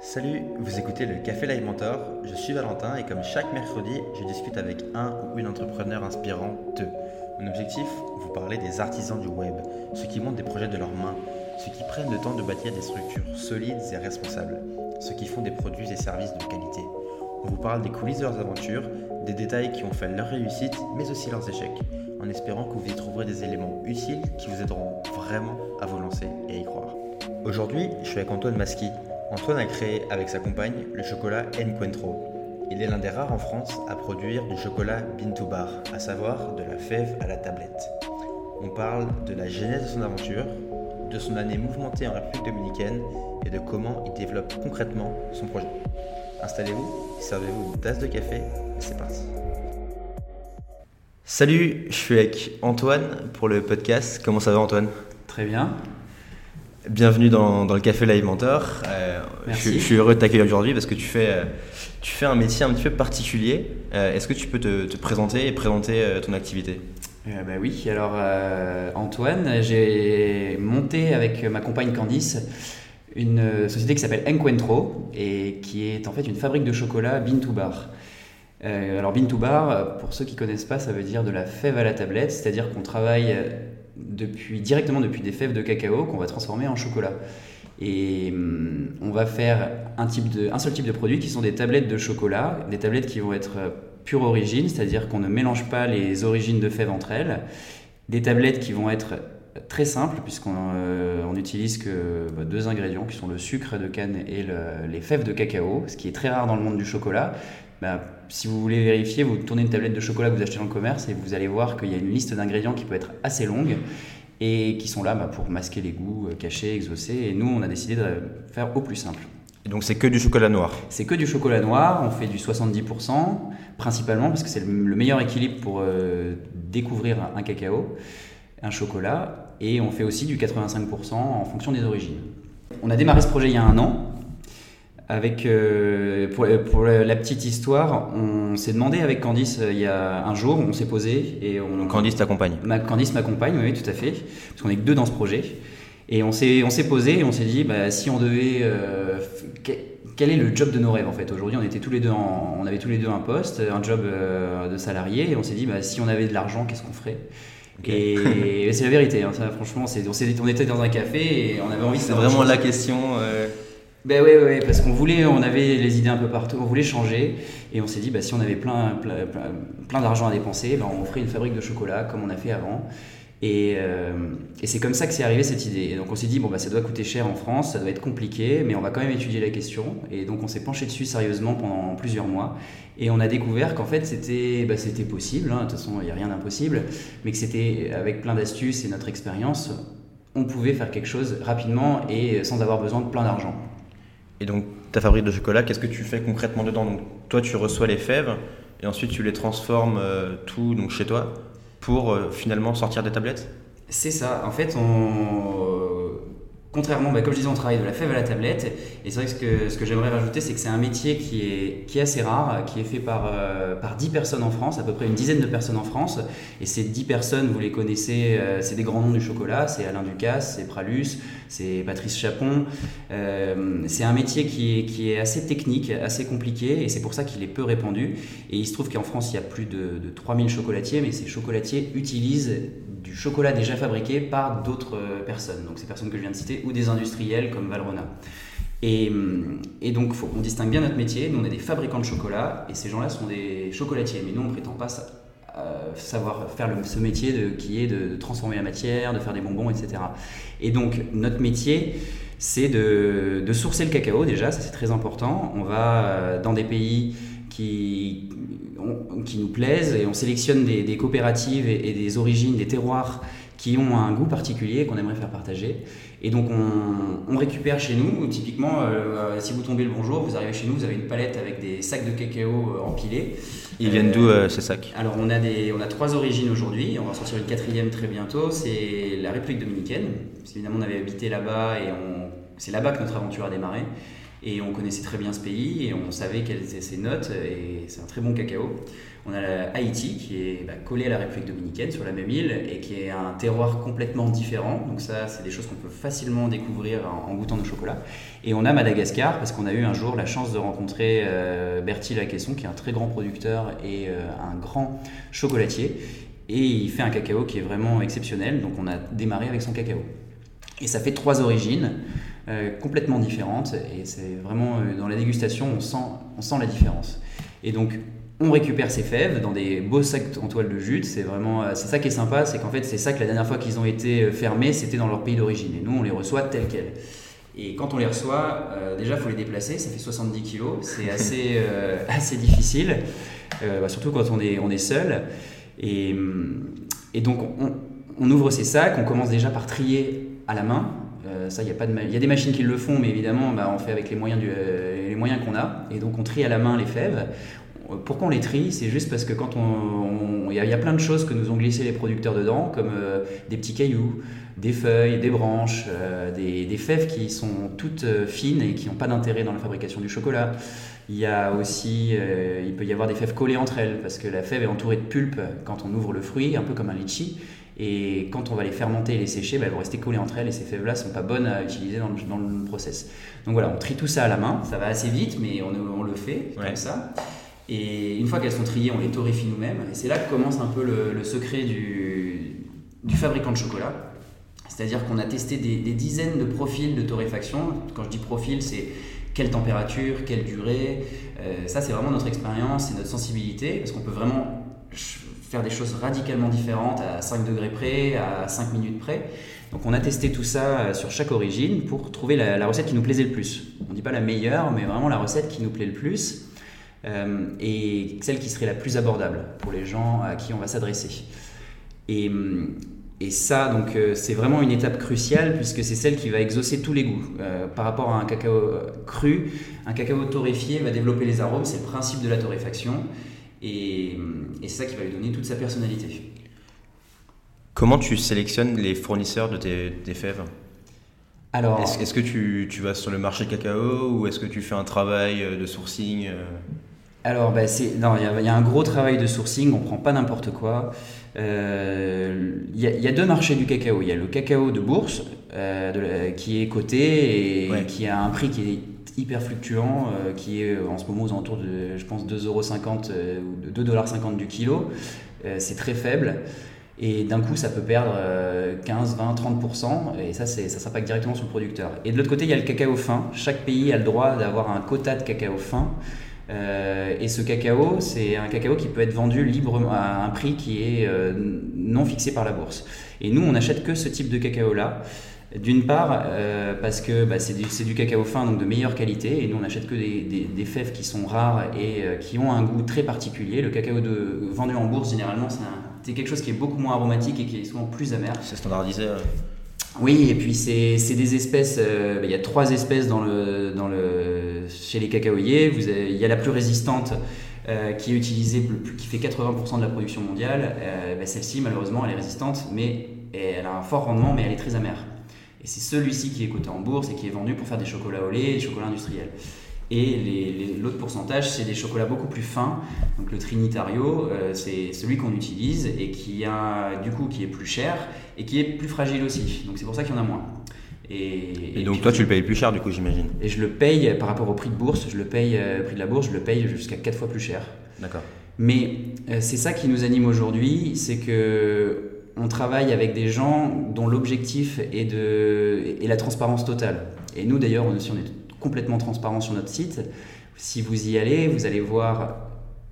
Salut, vous écoutez le Café Live Mentor, je suis Valentin et comme chaque mercredi, je discute avec un ou une entrepreneur inspirant d'eux. Mon objectif, vous parler des artisans du web, ceux qui montent des projets de leurs mains, ceux qui prennent le temps de bâtir des structures solides et responsables, ceux qui font des produits et services de qualité. On vous parle des coulisses de leurs aventures, des détails qui ont fait leur réussite, mais aussi leurs échecs, en espérant que vous y trouverez des éléments utiles qui vous aideront vraiment à vous lancer et à y croire. Aujourd'hui, je suis avec Antoine Masqui. Antoine a créé avec sa compagne le chocolat Encuentro. Il est l'un des rares en France à produire du chocolat bean to bar, à savoir de la fève à la tablette. On parle de la genèse de son aventure, de son année mouvementée en République dominicaine et de comment il développe concrètement son projet. Installez-vous, servez-vous une tasse de café c'est parti. Salut, je suis avec Antoine pour le podcast. Comment ça va Antoine? Très bien. Bienvenue dans, dans le Café Live Mentor. Euh, je, Merci. je suis heureux de t'accueillir aujourd'hui parce que tu fais, euh, tu fais un métier un petit peu particulier. Euh, Est-ce que tu peux te, te présenter et présenter ton activité? Bah oui, alors Antoine, j'ai monté avec ma compagne Candice une société qui s'appelle Encuentro et qui est en fait une fabrique de chocolat bean to bar. Alors bean to bar, pour ceux qui connaissent pas, ça veut dire de la fève à la tablette, c'est-à-dire qu'on travaille directement depuis des fèves de cacao qu'on va transformer en chocolat. Et hum, on va faire un, type de, un seul type de produit qui sont des tablettes de chocolat, des tablettes qui vont être euh, pure origine, c'est-à-dire qu'on ne mélange pas les origines de fèves entre elles, des tablettes qui vont être très simples puisqu'on euh, on utilise que bah, deux ingrédients qui sont le sucre de canne et le- les fèves de cacao, ce qui est très rare dans le monde du chocolat. Bah, si vous voulez vérifier, vous tournez une tablette de chocolat que vous achetez dans le commerce et vous allez voir qu'il y a une liste d'ingrédients qui peut être assez longue et qui sont là bah, pour masquer les goûts euh, cachés, exaucés. Et nous, on a décidé de faire au plus simple. Et donc c'est que du chocolat noir. C'est que du chocolat noir, on fait du 70%, principalement parce que c'est le le meilleur équilibre pour euh, découvrir un cacao, un chocolat, et on fait aussi du 85% en fonction des origines. On a démarré ce projet il y a un an. Avec, euh, pour, pour la petite histoire, on s'est demandé avec Candice euh, il y a un jour, on s'est posé et on, Donc Candice t'accompagne. Ma, Candice m'accompagne, oui, tout à fait, parce qu'on est que deux dans ce projet. Et on s'est, on s'est posé et on s'est dit, bah, si on devait, euh, quel est le job de nos rêves en fait? Aujourd'hui, on était tous les deux, en- on avait tous les deux un poste, un job euh, de salarié, et on s'est dit, bah, si on avait de l'argent, qu'est-ce qu'on ferait? Et c'est la vérité, hein, ça, franchement, c'est, on, était dans un café et on avait envie de C'est vraiment la question. euh, Ben ouais, ouais, ouais, parce qu'on voulait, on avait les idées un peu partout, on voulait changer, et on s'est dit, bah, si on avait plein, plein, plein, plein d'argent à dépenser, ben, on ferait une fabrique de chocolat comme on a fait avant. Et, euh, et c'est comme ça que c'est arrivé cette idée. Et donc on s'est dit, bon, bah, ça doit coûter cher en France, ça doit être compliqué, mais on va quand même étudier la question. Et donc on s'est penché dessus sérieusement pendant plusieurs mois. Et on a découvert qu'en fait c'était bah, possible, hein, de toute façon il n'y a rien d'impossible, mais que c'était avec plein d'astuces et notre expérience, on pouvait faire quelque chose rapidement et sans avoir besoin de plein d'argent. Et donc ta fabrique de chocolat, qu'est-ce que tu fais concrètement dedans? Donc toi tu reçois les fèves et ensuite tu les transformes euh, tout donc chez toi? Pour euh, finalement sortir des tablettes? C'est ça. En fait, on, contrairement, bah, comme je disais, on travaille de la fève à la tablette. Et c'est vrai que ce que, j'aimerais rajouter, c'est que c'est un métier qui est, assez rare, qui est fait par, euh, par 10 personnes en France, à peu près une dizaine de personnes en France. Et ces 10 personnes, vous les connaissez, euh, c'est des grands noms du chocolat. C'est Alain Ducasse, c'est Pralus, c'est Patrice Chapon. Euh, c'est un métier qui est, qui est assez technique, assez compliqué, et c'est pour ça qu'il est peu répandu. Et il se trouve qu'en France, il y a plus de, de 3000 chocolatiers, mais ces chocolatiers utilisent du chocolat déjà fabriqué par d'autres euh, personnes, donc ces personnes que je viens de citer, ou des industriels comme Valrhona. Et, hum, et donc, faut, on distingue bien notre métier. Nous, on est des fabricants de chocolat, et ces gens-là sont des chocolatiers. Mais nous, on ne prétend pas euh, savoir faire le- ce métier qui est de, transformer la matière, de faire des bonbons, etc. Et donc, notre métier, c'est de, de sourcer le cacao déjà, ça c'est très important. On va euh, dans des pays qui, on- qui nous plaisent et on sélectionne des, des coopératives et, et des origines, des terroirs qui ont un goût particulier et qu'on aimerait faire partager. Et donc on, on récupère chez nous, typiquement, euh, si vous tombez le bonjour, vous arrivez chez nous, vous avez une palette avec des sacs de cacao euh, empilés. Ils viennent Euh, d'où euh, ces sacs? alors on a, des, on a trois origines aujourd'hui, on va sortir une quatrième très bientôt, c'est la République dominicaine, parce qu'évidemment on avait habité là-bas et c'est là-bas que notre aventure a démarré. Et on connaissait très bien ce pays et on savait quelles étaient ses notes et c'est un très bon cacao. On a Haïti qui est bah, collé à la République dominicaine sur la même île et qui est un terroir complètement différent. Donc ça, c'est des choses qu'on peut facilement découvrir en, goûtant nos chocolats. Et on a Madagascar parce qu'on a eu un jour la chance de rencontrer euh, Bertie Laquesson qui est un très grand producteur et euh, un grand chocolatier. Et il fait un cacao qui est vraiment exceptionnel. Donc on a démarré avec son cacao. Et ça fait trois origines. Euh, complètement différentes et c'est vraiment dans la dégustation on sent, on sent la différence. Et donc on récupère ces fèves dans des beaux sacs en toile de jute. C'est vraiment, euh, c'est ça qui est sympa, c'est qu'en fait, ça que la dernière fois qu'ils ont été euh, fermés, c'était dans leur pays d'origine. Et nous, on les reçoit tels quels. Et quand on les reçoit, euh, déjà, il faut les déplacer. Ça fait 70 kilos. C'est assez, assez difficile, bah, surtout quand on est, on est seul. Et, et donc, on, ouvre ces sacs. On commence déjà par trier à la main. Ça, il y a y a des machines qui le font, mais évidemment, bah, on fait avec les moyens, du, les moyens qu'on a. Et donc, on trie à la main les fèves pourquoi on les trie? C'est juste parce que quand on. Il y, a plein de choses que nous ont glissé les producteurs dedans, comme euh, des petits cailloux, des feuilles, des branches, euh, des, fèves qui sont toutes euh, fines et qui n'ont pas d'intérêt dans la fabrication du chocolat. Il y a aussi, il peut y avoir des fèves collées entre elles, parce que la fève est entourée de pulpe quand on ouvre le fruit, un peu comme un litchi. Et quand on va les fermenter et les sécher, bah, elles vont rester collées entre elles et ces fèves-là ne sont pas bonnes à utiliser dans le, dans le, process. Donc voilà, on trie tout ça à la main. Ça va assez vite, mais on, le fait comme ça. Et une fois qu'elles sont triées, on les torréfie nous-mêmes. Et c'est là que commence un peu le, secret du, du, fabricant de chocolat. C'est-à-dire qu'on a testé des, dizaines de profils de torréfaction. Quand je dis profil, c'est quelle température, quelle durée. Euh, ça, c'est vraiment notre expérience et notre sensibilité, parce qu'on peut vraiment faire des choses radicalement différentes à 5 degrés près, à 5 minutes près. Donc on a testé tout ça euh, sur chaque origine pour trouver la, recette qui nous plaisait le plus. On ne dit pas la meilleure, mais vraiment la recette qui nous plaît le plus. Euh, et celle qui serait la plus abordable pour les gens à qui on va s'adresser. Et, et, ça, donc, euh, c'est vraiment une étape cruciale puisque c'est celle qui va exaucer tous les goûts. Par rapport à un cacao cru, un cacao torréfié va développer les arômes, c'est le principe de la torréfaction, et, et c'est ça qui va lui donner toute sa personnalité. Comment tu sélectionnes les fournisseurs de tes, fèves? Alors, est-ce, que tu, tu, vas sur le marché cacao ou est-ce que tu fais un travail de sourcing alors, bah, il y, a un gros travail de sourcing, on prend pas n'importe quoi. Euh, il y, a deux marchés du cacao. Il y a le cacao de bourse euh, qui est coté et qui a un prix qui est hyper fluctuant, euh, qui est en ce moment aux alentours de, je pense, 2,50€ ou 2,50$ du kilo. c'est très faible. Et d'un coup, ça peut perdre 15, 20, 30%, et ça, ça s'impacte directement sur le producteur. Et de l'autre côté, il y a le cacao fin. Chaque pays a le droit d'avoir un quota de cacao fin. Euh, et ce cacao, c'est un cacao qui peut être vendu librement à un prix qui est euh, non fixé par la bourse. Et nous, on n'achète que ce type de cacao-là. D'une part, euh, parce que bah, c'est du, du, cacao fin, donc de meilleure qualité, et nous on n'achète que des, des, fèves qui sont rares et qui ont un goût très particulier. Le cacao de, vendu en bourse, généralement, c'est quelque chose qui est beaucoup moins aromatique et qui est souvent plus amer. C'est standardisé Oui, et puis c'est des espèces, bah, il y a trois espèces dans le, dans le chez les cacaoyers, il y a la plus résistante euh, qui est utilisée, qui fait 80% de la production mondiale. Euh, ben, celle-ci, malheureusement, elle est résistante, mais elle a un fort rendement, mais elle est très amère. Et c'est celui-ci qui est coté en bourse et qui est vendu pour faire des chocolats au lait, des chocolats industriels. Et l'autre pourcentage, c'est des chocolats beaucoup plus fins. Donc le Trinitario, euh, c'est celui qu'on utilise et qui a du coup qui est plus cher et qui est plus fragile aussi. Donc c'est pour ça qu'il y en a moins. Et, donc toi, tu le payes plus cher du coup, j'imagine Et je le paye par rapport au prix de bourse, je le paye, euh, prix de la bourse, je le paye jusqu'à 4 fois plus cher. D'accord. Mais euh, c'est ça qui nous anime aujourd'hui, c'est que on travaille avec des gens dont l'objectif est, la transparence totale. Et nous d'ailleurs, on, est complètement transparent sur notre site. Si vous y allez, vous allez voir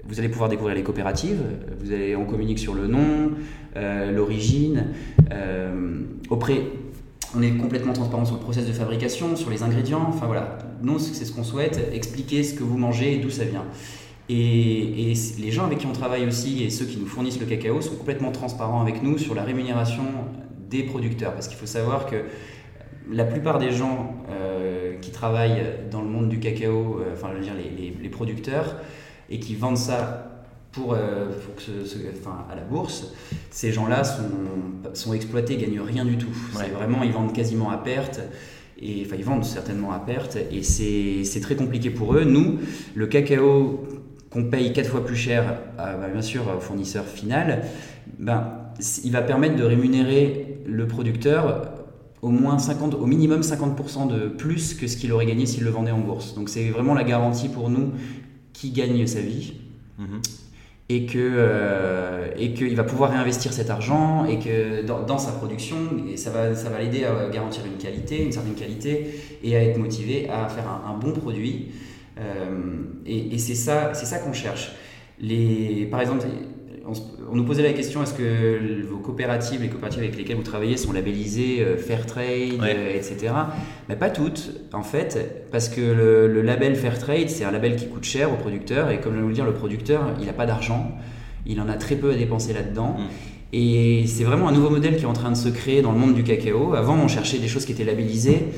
vous allez pouvoir découvrir les coopératives, vous allez, on communique sur le nom, euh, l'origine, auprès, on est complètement transparent sur le process de fabrication, sur les ingrédients. Enfin voilà, nous, c'est ce qu'on souhaite, expliquer ce que vous mangez et d'où ça vient. Et, les gens avec qui on travaille aussi et ceux qui nous fournissent le cacao sont complètement transparents avec nous sur la rémunération des producteurs. Parce qu'il faut savoir que la plupart des gens euh, qui travaillent dans le monde du cacao, euh, enfin je veux dire les producteurs, et qui vendent ça pour, euh, pour que enfin, à la bourse, ces gens-là sont, sont exploités, gagnent rien du tout. Vraiment, ils vendent quasiment à perte. Et enfin, ils vendent certainement à perte et c'est très compliqué pour eux. Nous, le cacao qu'on paye quatre fois plus cher, à, bah, bien sûr, au fournisseur final, ben, il va permettre de rémunérer le producteur au moins 50, au minimum 50% de plus que ce qu'il aurait gagné s'il le vendait en bourse. Donc c'est vraiment la garantie pour nous qui gagne sa vie. Mhm. Et que euh, et qu'il va pouvoir réinvestir cet argent et que dans, sa production et ça va ça va l'aider à garantir une qualité une certaine qualité et à être motivé à faire un, un bon produit et, et c'est ça c'est ça qu'on cherche les par exemple on, nous posait la question est-ce que vos coopératives, les coopératives avec lesquelles vous travaillez sont labellisées euh, Fairtrade, euh, etc. Mais pas toutes, en fait, parce que le, label Fairtrade, c'est un label qui coûte cher au producteur, et comme je vais vous le dire, le producteur, il n'a pas d'argent, il en a très peu à dépenser là-dedans. Mm. Et c'est vraiment un nouveau modèle qui est en train de se créer dans le monde du cacao. Avant, on cherchait des choses qui étaient labellisées,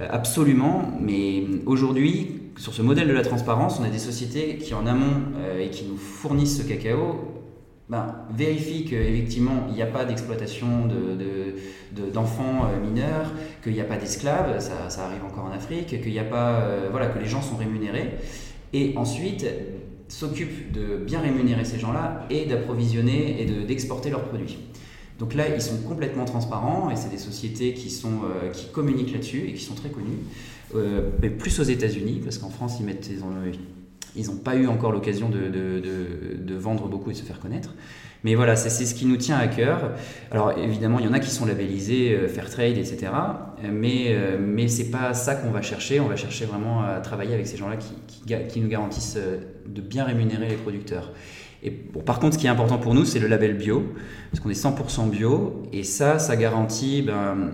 euh, absolument, mais aujourd'hui, sur ce modèle de la transparence, on a des sociétés qui en amont et qui nous fournissent ce cacao ben, vérifie qu'effectivement il n'y a pas d'exploitation d'enfants de, euh, mineurs, qu'il n'y a pas d'esclaves, ça, arrive encore en Afrique, qu'il n'y a pas, euh, voilà, que les gens sont rémunérés, et ensuite s'occupe de bien rémunérer ces gens-là et d'approvisionner et d'exporter leurs produits. Donc là, ils sont complètement transparents et c'est des sociétés qui, euh, qui communiquent là-dessus et qui sont très connues. Mais plus aux États-Unis, parce qu'en France, ils n'ont pas eu encore l'occasion de, vendre beaucoup et de se faire connaître. Mais voilà, c'est ce qui nous tient à cœur. Alors évidemment, il y en a qui sont labellisés euh, Fairtrade, etc. Mais, euh, mais ce n'est pas ça qu'on va chercher. On va chercher vraiment à travailler avec ces gens-là qui, nous garantissent euh, de bien rémunérer les producteurs. Par contre, ce qui est important pour nous, c'est le label bio, parce qu'on est 100% bio. Et ça, ça garantit ben,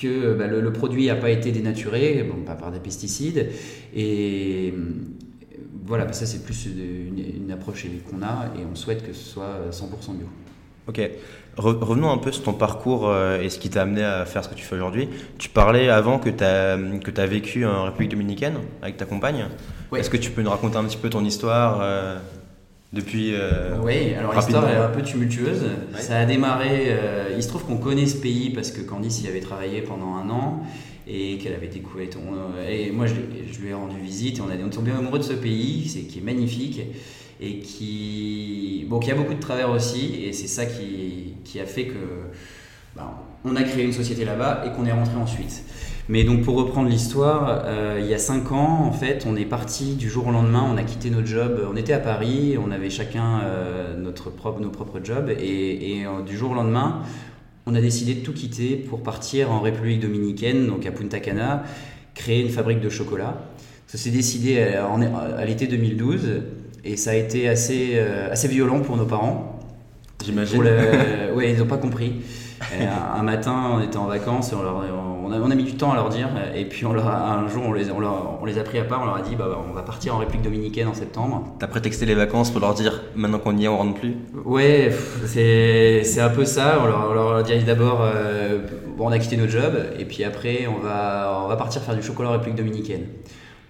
que ben, le, le, produit n'a pas été dénaturé, bon, pas par des pesticides. Et voilà, bah, ça c'est plus une, approche qu'on a et on souhaite que ce soit 100% bio. Ok, revenons un peu sur ton parcours euh, et ce qui t'a amené à faire ce que tu fais aujourd'hui. Tu parlais avant que tu as, que as vécu en République dominicaine avec ta compagne. Est-ce que tu peux nous raconter un petit peu ton histoire euh, depuis euh, Oui, alors l'histoire est un peu tumultueuse. Ça a démarré, il se trouve qu'on connaît ce pays parce que Candice y avait travaillé pendant un an et qu'elle avait découvert. Et moi, je, lui ai rendu visite et on, a, on est tombé amoureux de ce pays, c'est, qui est magnifique et qui, bon, qui a beaucoup de travers aussi. Et c'est ça qui, qui, a fait que ben, on a créé une société là-bas et qu'on est rentré ensuite. Mais donc pour reprendre l'histoire, euh, il y a 5 ans, en fait, on est parti du jour au lendemain, on a quitté notre job, on était à Paris, on avait chacun euh, notre propre, nos propres jobs, et, et euh, du jour au lendemain, on a décidé de tout quitter pour partir en République dominicaine, donc à Punta Cana, créer une fabrique de chocolat. Ça s'est décidé à, l'été 2012 et ça a été assez, assez violent pour nos parents. J'imagine. Oui, ils n'ont pas compris. Un matin, on était en vacances et on, leur, on, a, mis du temps à leur dire. Et puis on leur un jour, on les, on, les a pris à part. On leur a dit bah, bah, on va partir en République dominicaine en septembre. T'as prétexté les vacances pour leur dire maintenant qu'on y est, on rentre plus? Ouais, c'est un peu ça. On leur, a dit d'abord euh, bon, on a quitté notre job. Et puis après, on va, on va partir faire du chocolat en République dominicaine.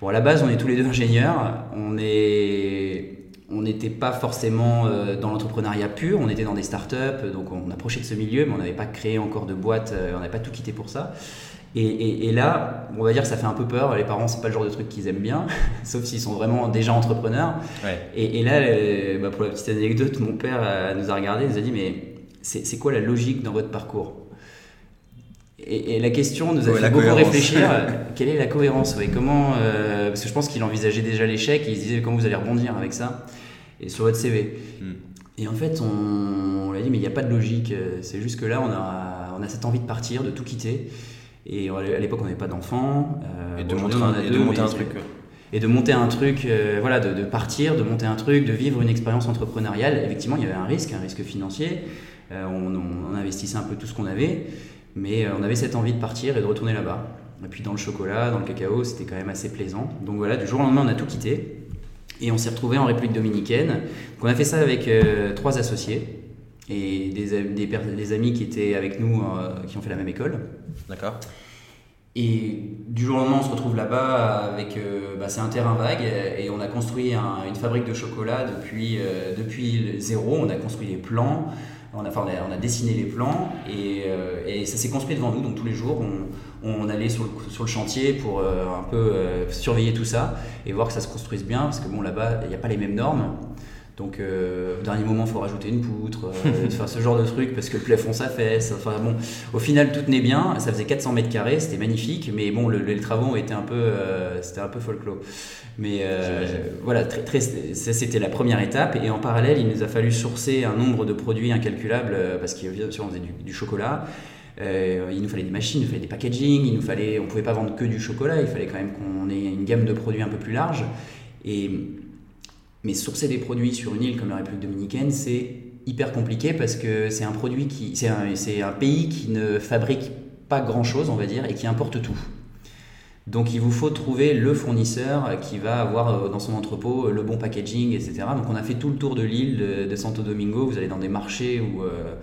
Bon, à la base, on est tous les deux ingénieurs. On est on n'était pas forcément euh, dans l'entrepreneuriat pur, on était dans des startups, donc on approchait de ce milieu, mais on n'avait pas créé encore de boîte, euh, on n'avait pas tout quitté pour ça. Et, là, on va dire que ça fait un peu peur. Les parents, c'est pas le genre de truc qu'ils aiment bien, sauf s'ils sont vraiment déjà entrepreneurs. Et, là, euh, bah, pour la petite anecdote, mon père nous a regardé, nous a dit mais c'est quoi la logique dans votre parcours? Et, la question nous a fait beaucoup réfléchir. quelle est la cohérence? Comment Parce que je pense qu'il envisageait déjà l'échec et il se disait comment vous allez rebondir avec ça? Et sur votre CV. Hmm. Et en fait, on, on l'a dit, mais il n'y a pas de logique. C'est juste que là, on a, on a cette envie de partir, de tout quitter. Et à l'époque, on n'avait pas d'enfants. Euh, et, de, monter, et de monter un truc. Et de monter un truc, euh, voilà, de, partir, de monter un truc, de vivre une expérience entrepreneuriale. Effectivement, il y avait un risque, un risque financier. Euh, on, on, investissait un peu tout ce qu'on avait, mais on avait cette envie de partir et de retourner là-bas. Et puis dans le chocolat, dans le cacao, c'était quand même assez plaisant. Donc voilà, du jour au lendemain, on a tout quitté. Et on s'est retrouvé en République dominicaine. Donc on a fait ça avec euh, trois associés et des, des, des, amis qui étaient avec nous, euh, qui ont fait la même école. D'accord. Et du jour au lendemain, on se retrouve là-bas avec. Euh, bah, c'est un terrain vague et on a construit une fabrique de chocolat depuis, depuis zéro. On a construit les plans, on a, enfin, on a, dessiné les plans et, et ça s'est construit devant nous. Donc tous les jours, on, on allait sur le, sur le chantier pour un peu surveiller tout ça et voir que ça se construise bien, parce que bon, là-bas, il n'y a pas les mêmes normes. Donc, au dernier moment, il faut rajouter une poutre, faire ce genre de truc parce que le plafond s'affaisse. Enfin, bon, au final, tout tenait bien. Ça faisait 400 mètres carrés, c'était magnifique, mais bon, le, les travaux étaient un peu, c'était un peu folklore. Mais euh, voilà, très, très, ça c'était la première étape. Et en parallèle, il nous a fallu sourcer un nombre de produits incalculables euh, parce qu'on faisait du, chocolat. Euh, il nous fallait des machines, il nous fallait des packaging, il nous fallait, on ne pouvait pas vendre que du chocolat, il fallait quand même qu'on ait une gamme de produits un peu plus large. Et, mais sourcer des produits sur une île comme la République dominicaine, c'est hyper compliqué parce que c'est un produit qui, c'est un, un pays qui ne fabrique pas grand chose, on va dire, et qui importe tout. Donc il vous faut trouver le fournisseur qui va avoir euh, dans son entrepôt euh, le bon packaging, etc. Donc on a fait tout le tour de l'île de, Santo Domingo. Vous allez dans des marchés où, euh,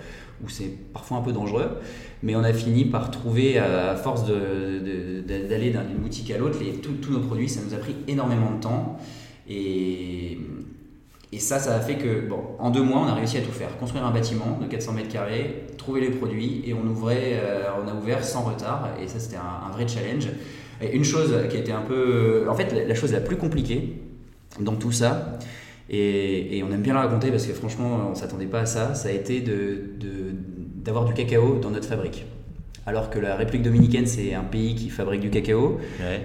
où c'est parfois un peu dangereux, mais on a fini par trouver, à force d'aller d'une boutique à l'autre, tous nos produits. Ça nous a pris énormément de temps. Et, et ça, ça a fait que, bon, en deux mois, on a réussi à tout faire. Construire un bâtiment de 400 mètres carrés, trouver les produits, et on, ouvrait, on a ouvert sans retard. Et ça, c'était un, vrai challenge. Et une chose qui a été un peu. En fait, la chose la plus compliquée dans tout ça, et, on aime bien la raconter parce que franchement, on s'attendait pas à ça, ça a été d'avoir de, du cacao dans notre fabrique. Alors que la République dominicaine, c'est un pays qui fabrique du cacao,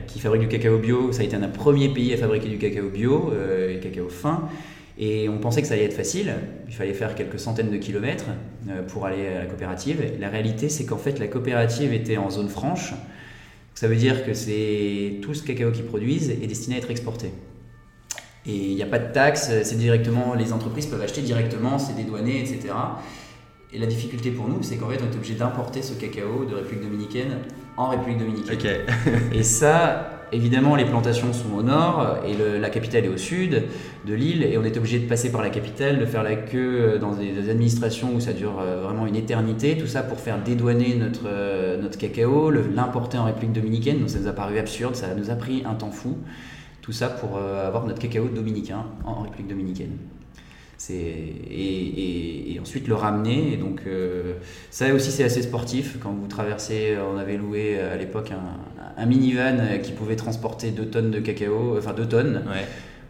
qui fabrique du cacao bio. Ça a été un des premiers pays à fabriquer du cacao bio, euh, et cacao fin. Et on pensait que ça allait être facile. Il fallait faire quelques centaines de kilomètres euh, pour aller à la coopérative. La réalité, c'est qu'en fait, la coopérative était en zone franche. Ça veut dire que c'est tout ce cacao qu'ils produisent est destiné à être exporté. Et il n'y a pas de taxes, c'est directement, les entreprises peuvent acheter directement, c'est dédouané, etc. Et la difficulté pour nous, c'est qu'en fait, on est obligé d'importer ce cacao de République dominicaine en République dominicaine. et ça, Évidemment, les plantations sont au nord et la capitale est au sud de l'île et on est obligé de passer par la capitale, de faire la queue dans des, administrations où ça dure euh, vraiment une éternité, tout ça pour faire dédouaner notre, euh, notre cacao, l'importer en République dominicaine. Donc ça nous a paru absurde, ça nous a pris un temps fou. Tout ça pour euh, avoir notre cacao dominicain en République dominicaine. Et, et, ensuite le ramener. Et donc, ça aussi, c'est assez sportif. Quand vous traversez, on avait loué à l'époque un, un minivan qui pouvait transporter 2 tonnes de cacao, enfin 2 tonnes.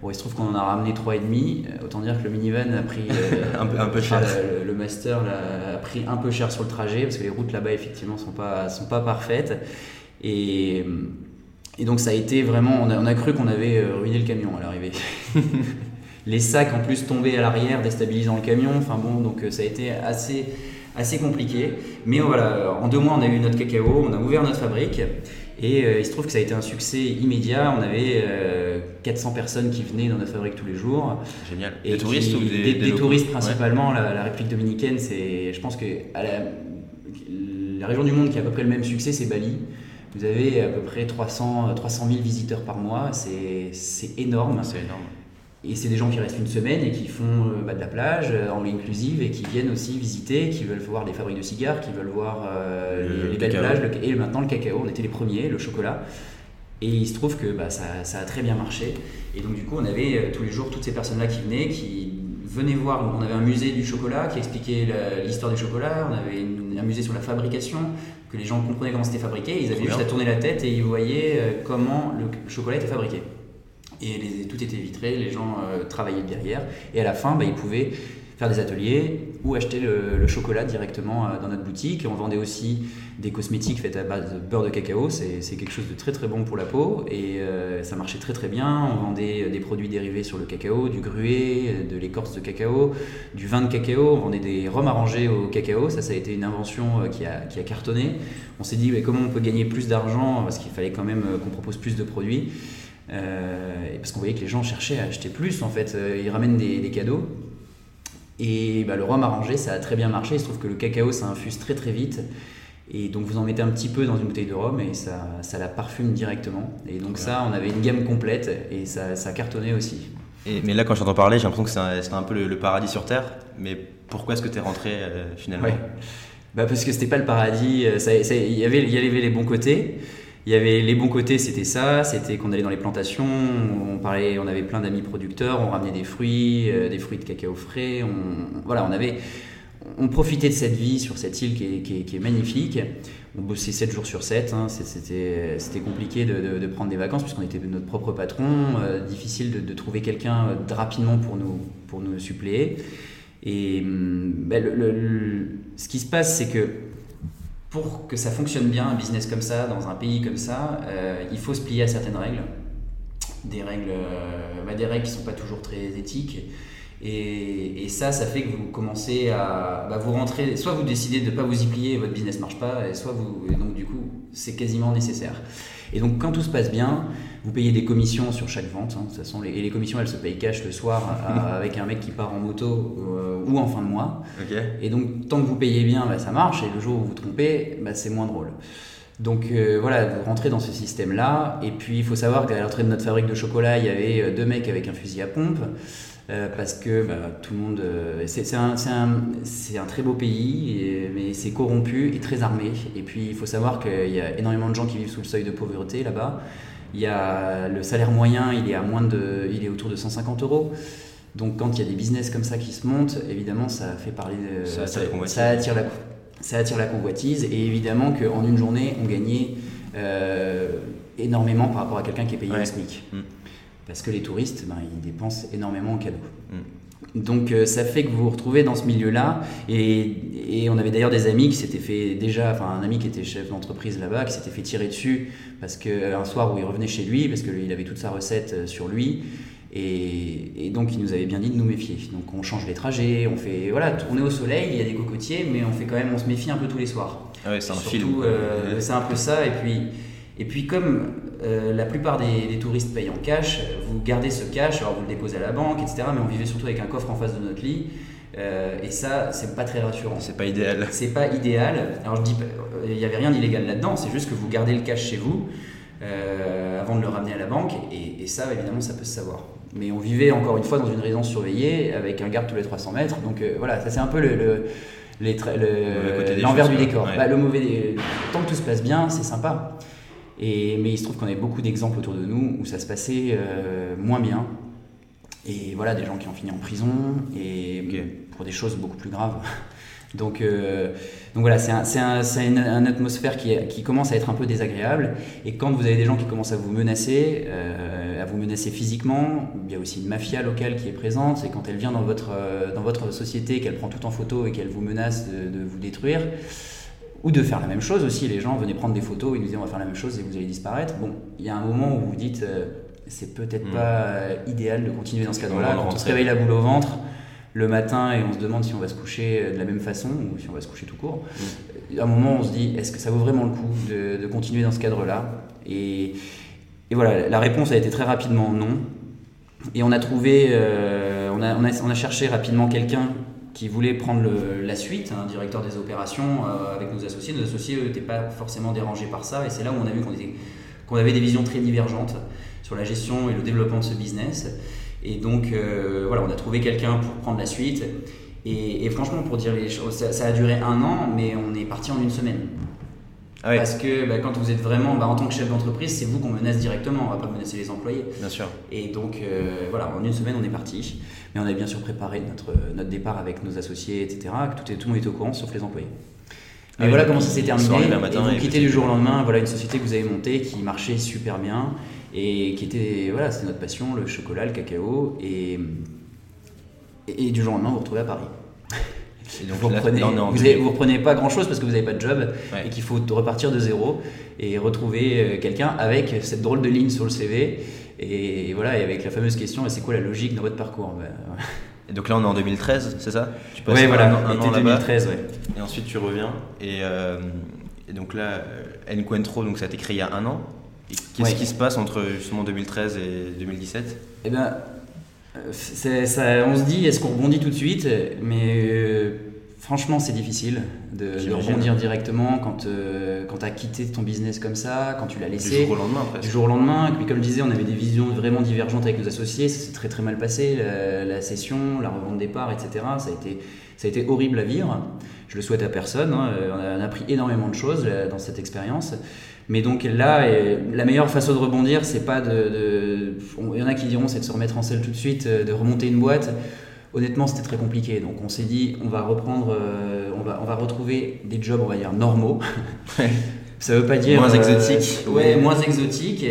Bon, il se trouve qu'on en a ramené 3,5. Autant dire que le minivan a pris euh, un, peu, un, peu, cher. le, master a pris un peu cher sur le trajet parce que les routes là-bas, effectivement, sont pas, sont pas parfaites. Et, et donc, ça a été vraiment. On a, on a cru qu'on avait euh, ruiné le camion à l'arrivée. les sacs en plus tombaient à l'arrière, déstabilisant le camion. Enfin bon, donc euh, ça a été assez, assez compliqué. Mais voilà, en deux mois, on a eu notre cacao, on a ouvert notre fabrique. Et euh, il se trouve que ça a été un succès immédiat. On avait 400 euh, personnes qui venaient dans notre fabrique tous les jours. Génial. Et des touristes ou des, des, touristes principalement. La, République dominicaine, c'est, je pense que à la, la, région du monde qui a à peu près le même succès, c'est Bali. Vous avez à peu près 300, 300 000 visiteurs par mois. C'est, c'est énorme. C'est énorme. Et c'est des gens qui restent une semaine et qui font euh, bah, de la plage euh, en inclusive et qui viennent aussi visiter, qui veulent voir des fabriques de cigares, qui veulent voir euh, les, belles plages et maintenant le cacao. On était les premiers, le chocolat. Et il se trouve que bah, ça, ça, a très bien marché. Et donc du coup, on avait tous les jours toutes ces personnes-là qui venaient, qui venaient voir. On avait un musée du chocolat qui expliquait l'histoire du chocolat. On avait un musée sur la fabrication, que les gens comprenaient comment c'était fabriqué. Ils avaient juste à tourner la tête et ils voyaient comment le chocolat était fabriqué et tout était vitré, les gens euh, travaillaient derrière, et à la fin, bah, ils pouvaient faire des ateliers ou acheter le, chocolat directement euh, dans notre boutique. On vendait aussi des cosmétiques faits à base de beurre de cacao, c'est quelque chose de très très bon pour la peau, et euh, ça marchait très très bien. On vendait des produits dérivés sur le cacao, du gruet, de l'écorce de cacao, du vin de cacao, on vendait des rhums arrangés au cacao, ça ça a été une invention qui a, qui a cartonné. On s'est dit comment on peut gagner plus d'argent, parce qu'il fallait quand même qu'on propose plus de produits. Euh, parce qu'on voyait que les gens cherchaient à acheter plus en fait. Euh, ils ramènent des, cadeaux. Et bah, le rhum arrangé, ça a très bien marché. Il se trouve que le cacao, ça infuse très très vite. Et donc vous en mettez un petit peu dans une bouteille de rhum et ça, ça la parfume directement. Et donc ça, on avait une gamme complète et ça, ça cartonnait aussi. Et, mais là, quand j'entends parler, j'ai l'impression que c'était un, peu le, paradis sur Terre. Mais pourquoi est-ce que tu es rentré euh, finalement? Bah Parce que c'était pas le paradis. Il y avait, il y avait les bons côtés. Il y avait les bons côtés, c'était ça, c'était qu'on allait dans les plantations, on parlait, on avait plein d'amis producteurs, on ramenait des fruits, euh, des fruits de cacao frais, on, voilà, on avait, on profitait de cette vie sur cette île qui est, magnifique. On bossait 7 jours sur 7. Hein. C'était compliqué de, prendre des vacances puisqu'on était notre propre patron. Euh, difficile de, trouver quelqu'un euh, rapidement pour nous, pour nous suppléer. Et hum, ben, ce qui se passe, c'est que pour que ça fonctionne bien, un business comme ça, dans un pays comme ça, euh, il faut se plier à certaines règles. Des règles, bah, des règles qui ne sont pas toujours très éthiques. Et, ça, ça fait que vous commencez à bah, vous rentrer. Soit vous décidez de ne pas vous y plier, votre business ne marche pas, et soit vous. donc du coup, c'est quasiment nécessaire. Et donc quand tout se passe bien, vous payez des commissions sur chaque vente. Hein, de toute façon, et les commissions, elles se payent cash le soir avec un mec qui part en moto euh, ou en fin de mois. Et donc tant que vous payez bien, bah, ça marche. Et le jour où vous trompez, bah, c'est moins drôle. Donc euh, voilà, vous rentrez dans ce système-là. Et puis il faut savoir qu'à l'entrée de notre fabrique de chocolat, il y avait euh, deux mecs avec un fusil à pompe. Euh, parce que bah, tout le monde. Euh, c'est un, un, très beau pays, mais c'est corrompu et très armé. Et puis il faut savoir qu'il y a énormément de gens qui vivent sous le seuil de pauvreté là-bas. Il y a le salaire moyen, il est à moins de, il est autour de 150 euros. Donc quand il y a des business comme ça qui se montent, évidemment ça fait parler, de, ça, attire, ça, attire la, ça attire la convoitise. Et évidemment qu'en une journée, on gagnait euh, énormément par rapport à quelqu'un qui est payé un SMIC. Mm parce que les touristes, ben, ils dépensent énormément en cadeaux. Mm. Donc euh, ça fait que vous vous retrouvez dans ce milieu-là, et, on avait d'ailleurs des amis qui s'étaient fait déjà, enfin un ami qui était chef d'entreprise là-bas, qui s'était fait tirer dessus parce qu'un soir où il revenait chez lui, parce qu'il avait toute sa recette euh, sur lui, et, donc il nous avait bien dit de nous méfier. Donc on change les trajets, on fait voilà tourner au soleil, il y a des cocotiers, mais on fait quand même, on se méfie un peu tous les soirs. Ah ouais, c'est un film. Euh, c'est un peu ça, et puis et puis comme euh, la plupart des, touristes payent en cash, vous gardez ce cash, alors vous le déposez à la banque, etc. Mais on vivait surtout avec un coffre en face de notre lit. Euh, et ça, c'est pas très rassurant. C'est pas idéal. C'est pas idéal. Alors je dis, il n'y avait rien d'illégal là-dedans, c'est juste que vous gardez le cash chez vous euh, avant de le ramener à la banque. Et, ça, évidemment, ça peut se savoir. Mais on vivait encore une fois dans une résidence surveillée avec un garde tous les 300 mètres. Donc voilà, ça c'est un peu le, l'envers du décor. Bah, le mauvais, tant que tout se passe bien, c'est sympa mais il se trouve qu'on avait beaucoup d'exemples autour de nous où ça se passait euh, moins bien. Et voilà, des gens qui ont fini en prison et pour des choses beaucoup plus graves. Donc, euh, donc voilà, c'est un, une, atmosphère qui, qui, commence à être un peu désagréable. Et quand vous avez des gens qui commencent à vous menacer, euh, à vous menacer physiquement, il y a aussi une mafia locale qui est présente. Et quand elle vient dans votre, dans votre société, qu'elle prend tout en photo et qu'elle vous menace de, de vous détruire, ou de faire la même chose aussi. Les gens venaient prendre des photos, ils nous disaient on va faire la même chose et vous allez disparaître. Bon, il y a un moment où vous vous dites euh, c'est peut-être hmm. pas euh, idéal de continuer dans ce cadre-là. Quand on se réveille la boule au ventre le matin et on se demande si on va se coucher euh, de la même façon ou si on va se coucher tout court, hmm. à un moment on se dit est-ce que ça vaut vraiment le coup de, continuer dans ce cadre-là? Et, et, voilà, la réponse a été très rapidement non. Et on a trouvé, on, a, on, a, on a cherché rapidement quelqu'un qui voulait prendre la suite, un directeur des opérations euh, avec nos associés. Nos associés n'étaient pas forcément dérangés par ça, et c'est là où on a vu qu'on avait des visions très divergentes sur la gestion et le développement de ce business. Et donc, euh, voilà, on a trouvé quelqu'un pour prendre la suite. Et, franchement, pour dire les choses, ça, a duré un an, mais on est parti en une semaine. Ah Parce que bah, quand vous êtes vraiment, bah, en tant que chef d'entreprise, c'est vous qu'on menace directement, on va pas menacer les employés. Bien sûr. Et donc, euh, voilà, en une semaine, on est parti. Mais on avait bien sûr préparé notre, notre départ avec nos associés, etc. Tout, est, tout le monde est au courant, sauf les employés. Mais ah voilà comment ça s'est terminé. Matin, et vous quittez du jour au lendemain voilà, une société que vous avez montée qui marchait super bien et qui était, voilà, c'est notre passion, le chocolat, le cacao. Et, et, du jour au lendemain, vous vous retrouvez à Paris. Et donc vous, reprenez, vous, reprenez pas grand chose parce que vous n'avez pas de job et qu'il faut repartir de zéro et retrouver euh, quelqu'un avec cette drôle de ligne sur le CV et, voilà, et avec la fameuse question, c'est quoi la logique dans votre parcours ben, Et donc là, on est en 2013, c'est ça? Tu passes voilà, un, an, 2013, ouais. Et ensuite, tu reviens. Et, euh, donc là, Encuentro, donc ça a été créé il y a un an. Qu'est-ce qui se passe entre justement 2013 et 2017 Eh ben, euh, ça, on se dit, est-ce qu'on rebondit tout de suite? Mais euh, Franchement, c'est difficile de, rebondir directement quand, euh, quand tu as quitté ton business comme ça, quand tu l'as laissé. Du jour au lendemain, presque. Du jour au lendemain. Et puis, comme je disais, on avait des visions vraiment divergentes avec nos associés. Ça s'est très très mal passé. La, session, la revente des parts, etc. Ça a, été, ça a été horrible à vivre. Je le souhaite à personne. Hein. On, a, appris énormément de choses euh, dans cette expérience. Mais donc là, la meilleure façon de rebondir, c'est pas de. Il y en a qui diront c'est de se remettre en selle tout de suite, euh, de remonter une boîte. Honnêtement, c'était très compliqué. Donc, on s'est dit, on va reprendre, on, va, on va retrouver des jobs, on va dire, normaux. ça veut pas dire. Moins exotique. ouais, moins exotique,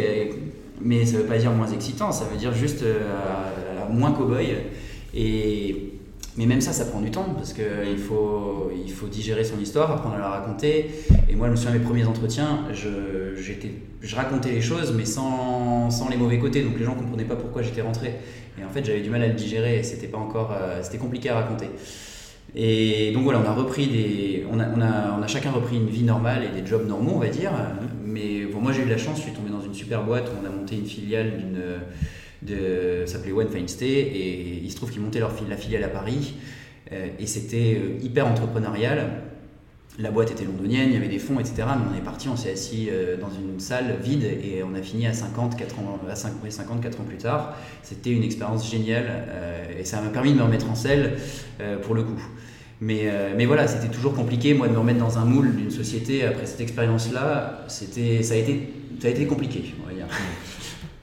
mais ça veut pas dire moins excitant, ça veut dire juste moins cow-boy. Et mais même ça, ça prend du temps parce qu'il faut, il faut digérer son histoire, apprendre à la raconter. Et moi, je me souviens, mes premiers entretiens, je, je racontais les choses, mais sans, sans, les mauvais côtés. Donc les gens ne comprenaient pas pourquoi j'étais rentré. Et en fait, j'avais du mal à le digérer et c'était pas encore, euh, c'était compliqué à raconter. Et donc voilà, on a repris des, on a, on a, on a chacun repris une vie normale et des jobs normaux, on va dire. Mais bon, moi, j'ai eu de la chance, je suis tombé dans une super boîte où on a monté une filiale d'une de s'appelait One Stay et il se trouve qu'ils montaient leur, la filiale à Paris euh, et c'était euh, hyper entrepreneurial. La boîte était londonienne, il y avait des fonds, etc. Mais on est parti, on s'est assis euh, dans une salle vide et on a fini à 50, 4 ans, à 5, 54 ans plus tard. C'était une expérience géniale et ça m'a permis de me remettre en selle pour le coup. Mais, mais voilà, c'était toujours compliqué, moi, de me remettre dans un moule d'une société après cette expérience-là. Ça, ça a été compliqué, on va dire.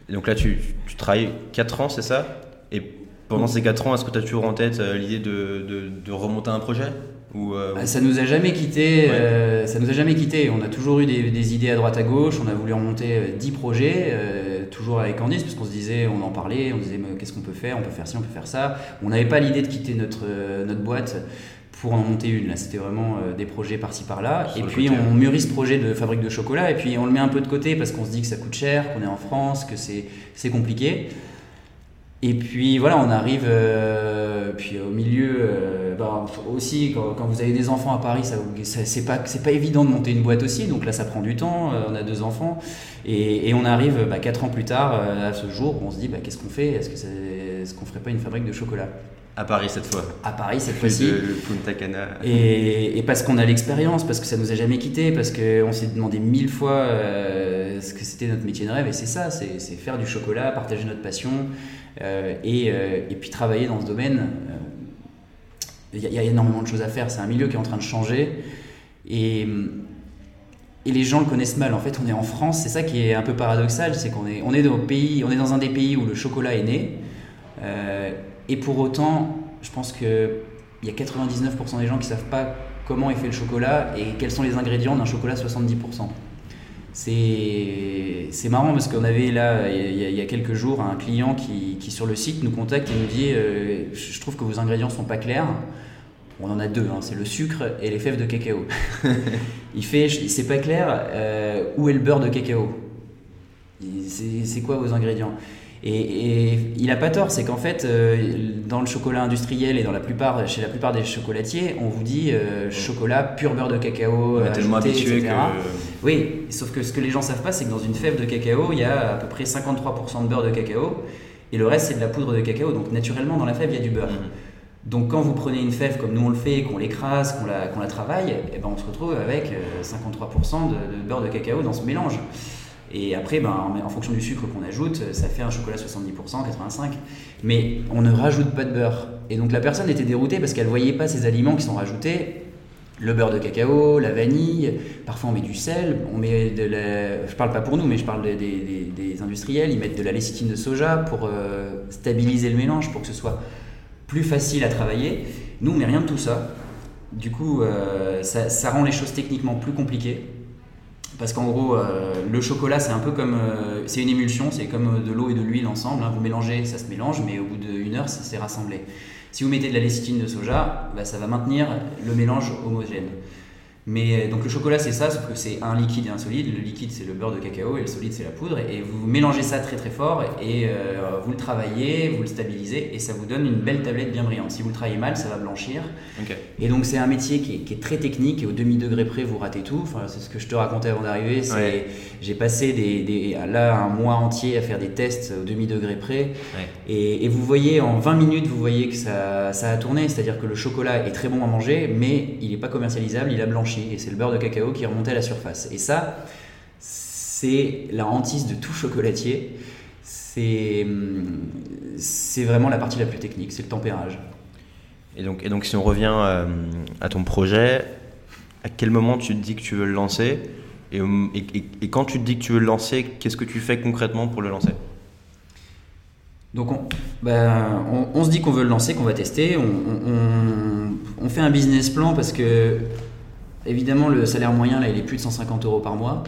Et donc là, tu, tu travailles 4 ans, c'est ça? Et pendant ces 4 ans, est-ce que tu as toujours en tête euh, l'idée de, de, de, remonter un projet? Ou euh, bah, Ça nous a jamais quitté. Euh, ça nous a jamais quitté. On a toujours eu des, des, idées à droite à gauche. On a voulu remonter 10 projets, toujours avec Candice, parce qu'on se disait, on en parlait, on disait qu'est-ce qu'on peut faire? On peut faire ci, on peut faire ça. On n'avait pas l'idée de quitter notre, notre boîte pour en monter une. Là, c'était vraiment euh, des projets par-ci par-là. et puis, on mûrit ce projet de fabrique de chocolat et puis on le met un peu de côté parce qu'on se dit que ça coûte cher, qu'on est en France, que c'est compliqué. Et puis voilà, on arrive euh, puis au milieu. Euh, bah, aussi, quand, vous avez des enfants à Paris, ça, c'est pas c'est pas évident de monter une boîte aussi. Donc là, ça prend du temps. on a deux enfants et, on arrive bah, quatre ans plus tard à ce jour où on se dit bah, qu'est-ce qu'on fait? Est-ce que est-ce qu'on ferait pas une fabrique de chocolat? À Paris cette fois. À Paris cette fois-ci. Le Punta Cana. Et, parce qu'on a l'expérience, parce que ça nous a jamais quitté, parce qu'on s'est demandé mille fois euh, ce que c'était notre métier de rêve. Et c'est ça, c'est faire du chocolat, partager notre passion euh, euh, et, puis travailler dans ce domaine. Il y, a énormément de choses à faire. C'est un milieu qui est en train de changer. Et, et les gens le connaissent mal. En fait, on est en France. C'est ça qui est un peu paradoxal, c'est qu'on est, on est, dans, pays, on est dans un des pays où le chocolat est né. Et pour autant, je pense qu'il y a 99% des gens qui ne savent pas comment est fait le chocolat et quels sont les ingrédients d'un chocolat 70%. C'est marrant parce qu'on avait là, il y, a, quelques jours, un client qui, qui, sur le site nous contacte et nous dit euh, Je trouve que vos ingrédients sont pas clairs. On en a deux, hein, c'est le sucre et les fèves de cacao. il fait C'est pas clair, euh, où est le beurre de cacao? C'est quoi vos ingrédients? Et, il n'a pas tort, c'est qu'en fait, euh, dans le chocolat industriel et dans la plupart, chez la plupart des chocolatiers, on vous dit euh, chocolat pur beurre de cacao, ajouté, etc. Oui, sauf que ce que les gens savent pas, c'est que dans une fève de cacao, il y a à peu près 53% de beurre de cacao, et le reste c'est de la poudre de cacao. Donc naturellement, dans la fève, il y a du beurre. Mhm. Donc quand vous prenez une fève comme nous on le fait, qu'on l'écrase, qu'on la, travaille, eh ben on se retrouve avec 53% euh, de, de beurre de cacao dans ce mélange. Et après, ben, en fonction du sucre qu'on ajoute, ça fait un chocolat 70%, 85%. Mais on ne rajoute pas de beurre. Et donc la personne était déroutée parce qu'elle ne voyait pas ces aliments qui sont rajoutés. Le beurre de cacao, la vanille, parfois on met du sel, on met de la... Je parle pas pour nous, mais je parle des, industriels, ils mettent de la lécithine de soja pour euh, stabiliser le mélange, pour que ce soit plus facile à travailler. Nous, on met rien de tout ça. Du coup, euh, ça rend les choses techniquement plus compliquées. Parce qu'en gros, euh, le chocolat, c'est un peu comme. Euh, c'est une émulsion, c'est comme euh, de l'eau et de l'huile ensemble. Hein. Vous mélangez, ça se mélange, mais au bout d'une heure, ça s'est rassemblé. Si vous mettez de la lécithine de soja, bah, ça va maintenir le mélange homogène. Mais euh, donc le chocolat c'est ça, sauf que c'est un liquide et un solide. Le liquide c'est le beurre de cacao et le solide c'est la poudre. Et vous mélangez ça très très fort et euh, vous le travaillez, vous le stabilisez et ça vous donne une belle tablette bien brillante. Si vous le travaillez mal, ça va blanchir. Et donc c'est un métier qui est, très technique et au demi-degré près vous ratez tout. Enfin, c'est ce que je te racontais avant d'arriver. J'ai passé des, là un mois entier à faire des tests au demi-degré près. Et, vous voyez en 20 minutes, vous voyez que ça, ça a tourné. C'est-à-dire que le chocolat est très bon à manger, mais il n'est pas commercialisable, il a blanchi et c'est le beurre de cacao qui remontait à la surface. Et ça, c'est la hantise de tout chocolatier. C'est, c'est vraiment la partie la plus technique, c'est le tempérage. Et donc, et donc si on revient euh, à ton projet, à quel moment tu te dis que tu veux le lancer et, et, quand tu te dis que tu veux le lancer, qu'est-ce que tu fais concrètement pour le lancer? Donc ben, on, se dit qu'on veut le lancer, qu'on va tester, on, fait un business plan parce que évidemment le salaire moyen là il est plus de 150 euros par mois.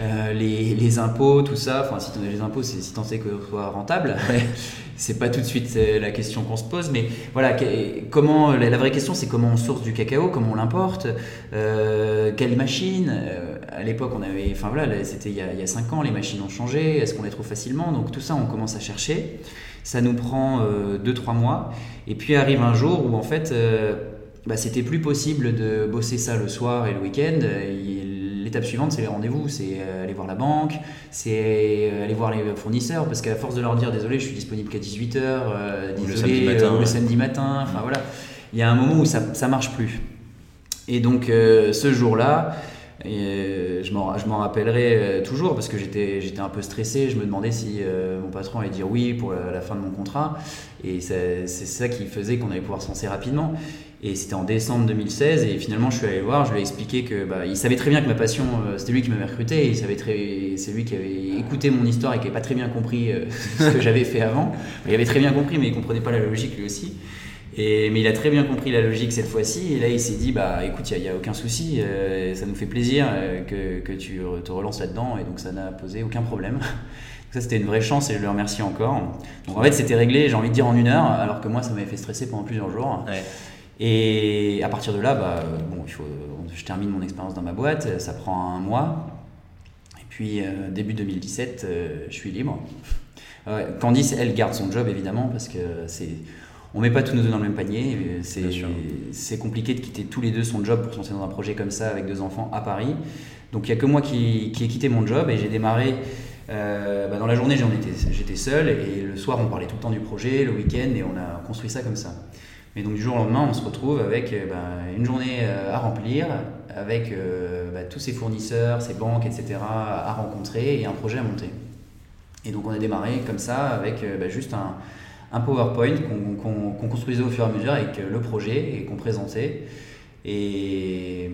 Euh, les, impôts, tout ça, enfin si les impôts, c'est si tu sais que ce soit rentable. c'est pas tout de suite euh, la question qu'on se pose, mais voilà, comment la, vraie question c'est comment on source du cacao, comment on l'importe, euh, quelle machine. à l'époque, on avait, enfin voilà, c'était il, y a 5 ans, les machines ont changé, est-ce qu'on les trouve facilement? Donc tout ça, on commence à chercher. Ça nous prend 2-3 mois, et puis arrive un jour où en fait. Bah, c'était plus possible de bosser ça le soir et le week-end l'étape suivante, c'est les rendez-vous, c'est euh, aller voir la banque, c'est euh, aller voir les fournisseurs, parce qu'à force de leur dire désolé, je suis disponible qu'à 18h, euh, désolé, le samedi matin, le samedi matin enfin voilà, il y a un moment où ça, ça marche plus. Et donc ce jour-là, je m'en rappellerai toujours parce que j'étais un peu stressé. Je me demandais si mon patron allait dire oui pour la, la fin de mon contrat. Et c'est ça qui faisait qu'on allait pouvoir se lancer rapidement. Et c'était en décembre 2016 et finalement je suis allé le voir, je lui ai expliqué que bah, il savait très bien que ma passion euh, c'était lui qui m'avait recruté, il savait très, c'est lui qui avait écouté mon histoire et qui n'avait pas très bien compris euh, ce que j'avais fait avant. Il avait très bien compris mais il comprenait pas la logique lui aussi. Et, mais il a très bien compris la logique cette fois-ci et là il s'est dit bah écoute il n'y a, aucun souci, euh, ça nous fait plaisir que, que, tu te relances là-dedans et donc ça n'a posé aucun problème. Ça, c'était une vraie chance et je le remercie encore. Donc, en fait, c'était réglé, j'ai envie de dire, en une heure, alors que moi, ça m'avait fait stresser pendant plusieurs jours. Et à partir de là, bah, bon, il faut, je termine mon expérience dans ma boîte, ça prend un mois. Et puis, euh, début 2017, euh, je suis libre. Candice, elle garde son job évidemment parce que c'est. On met pas tous nos deux dans le même panier. C'est compliqué de quitter tous les deux son job pour se lancer dans un projet comme ça avec deux enfants à Paris. Donc il n'y a que moi qui, qui ai quitté mon job et j'ai démarré. Euh, bah, dans la journée, j'étais seul et le soir, on parlait tout le temps du projet, le week-end, et on a construit ça comme ça. Et donc du jour au lendemain, on se retrouve avec euh, ben, une journée euh, à remplir, avec euh, ben, tous ces fournisseurs, ces banques, etc. à rencontrer et un projet à monter. Et donc on a démarré comme ça avec ben, juste un, PowerPoint qu'on construisait au fur et à mesure avec le projet et qu'on présentait. Et,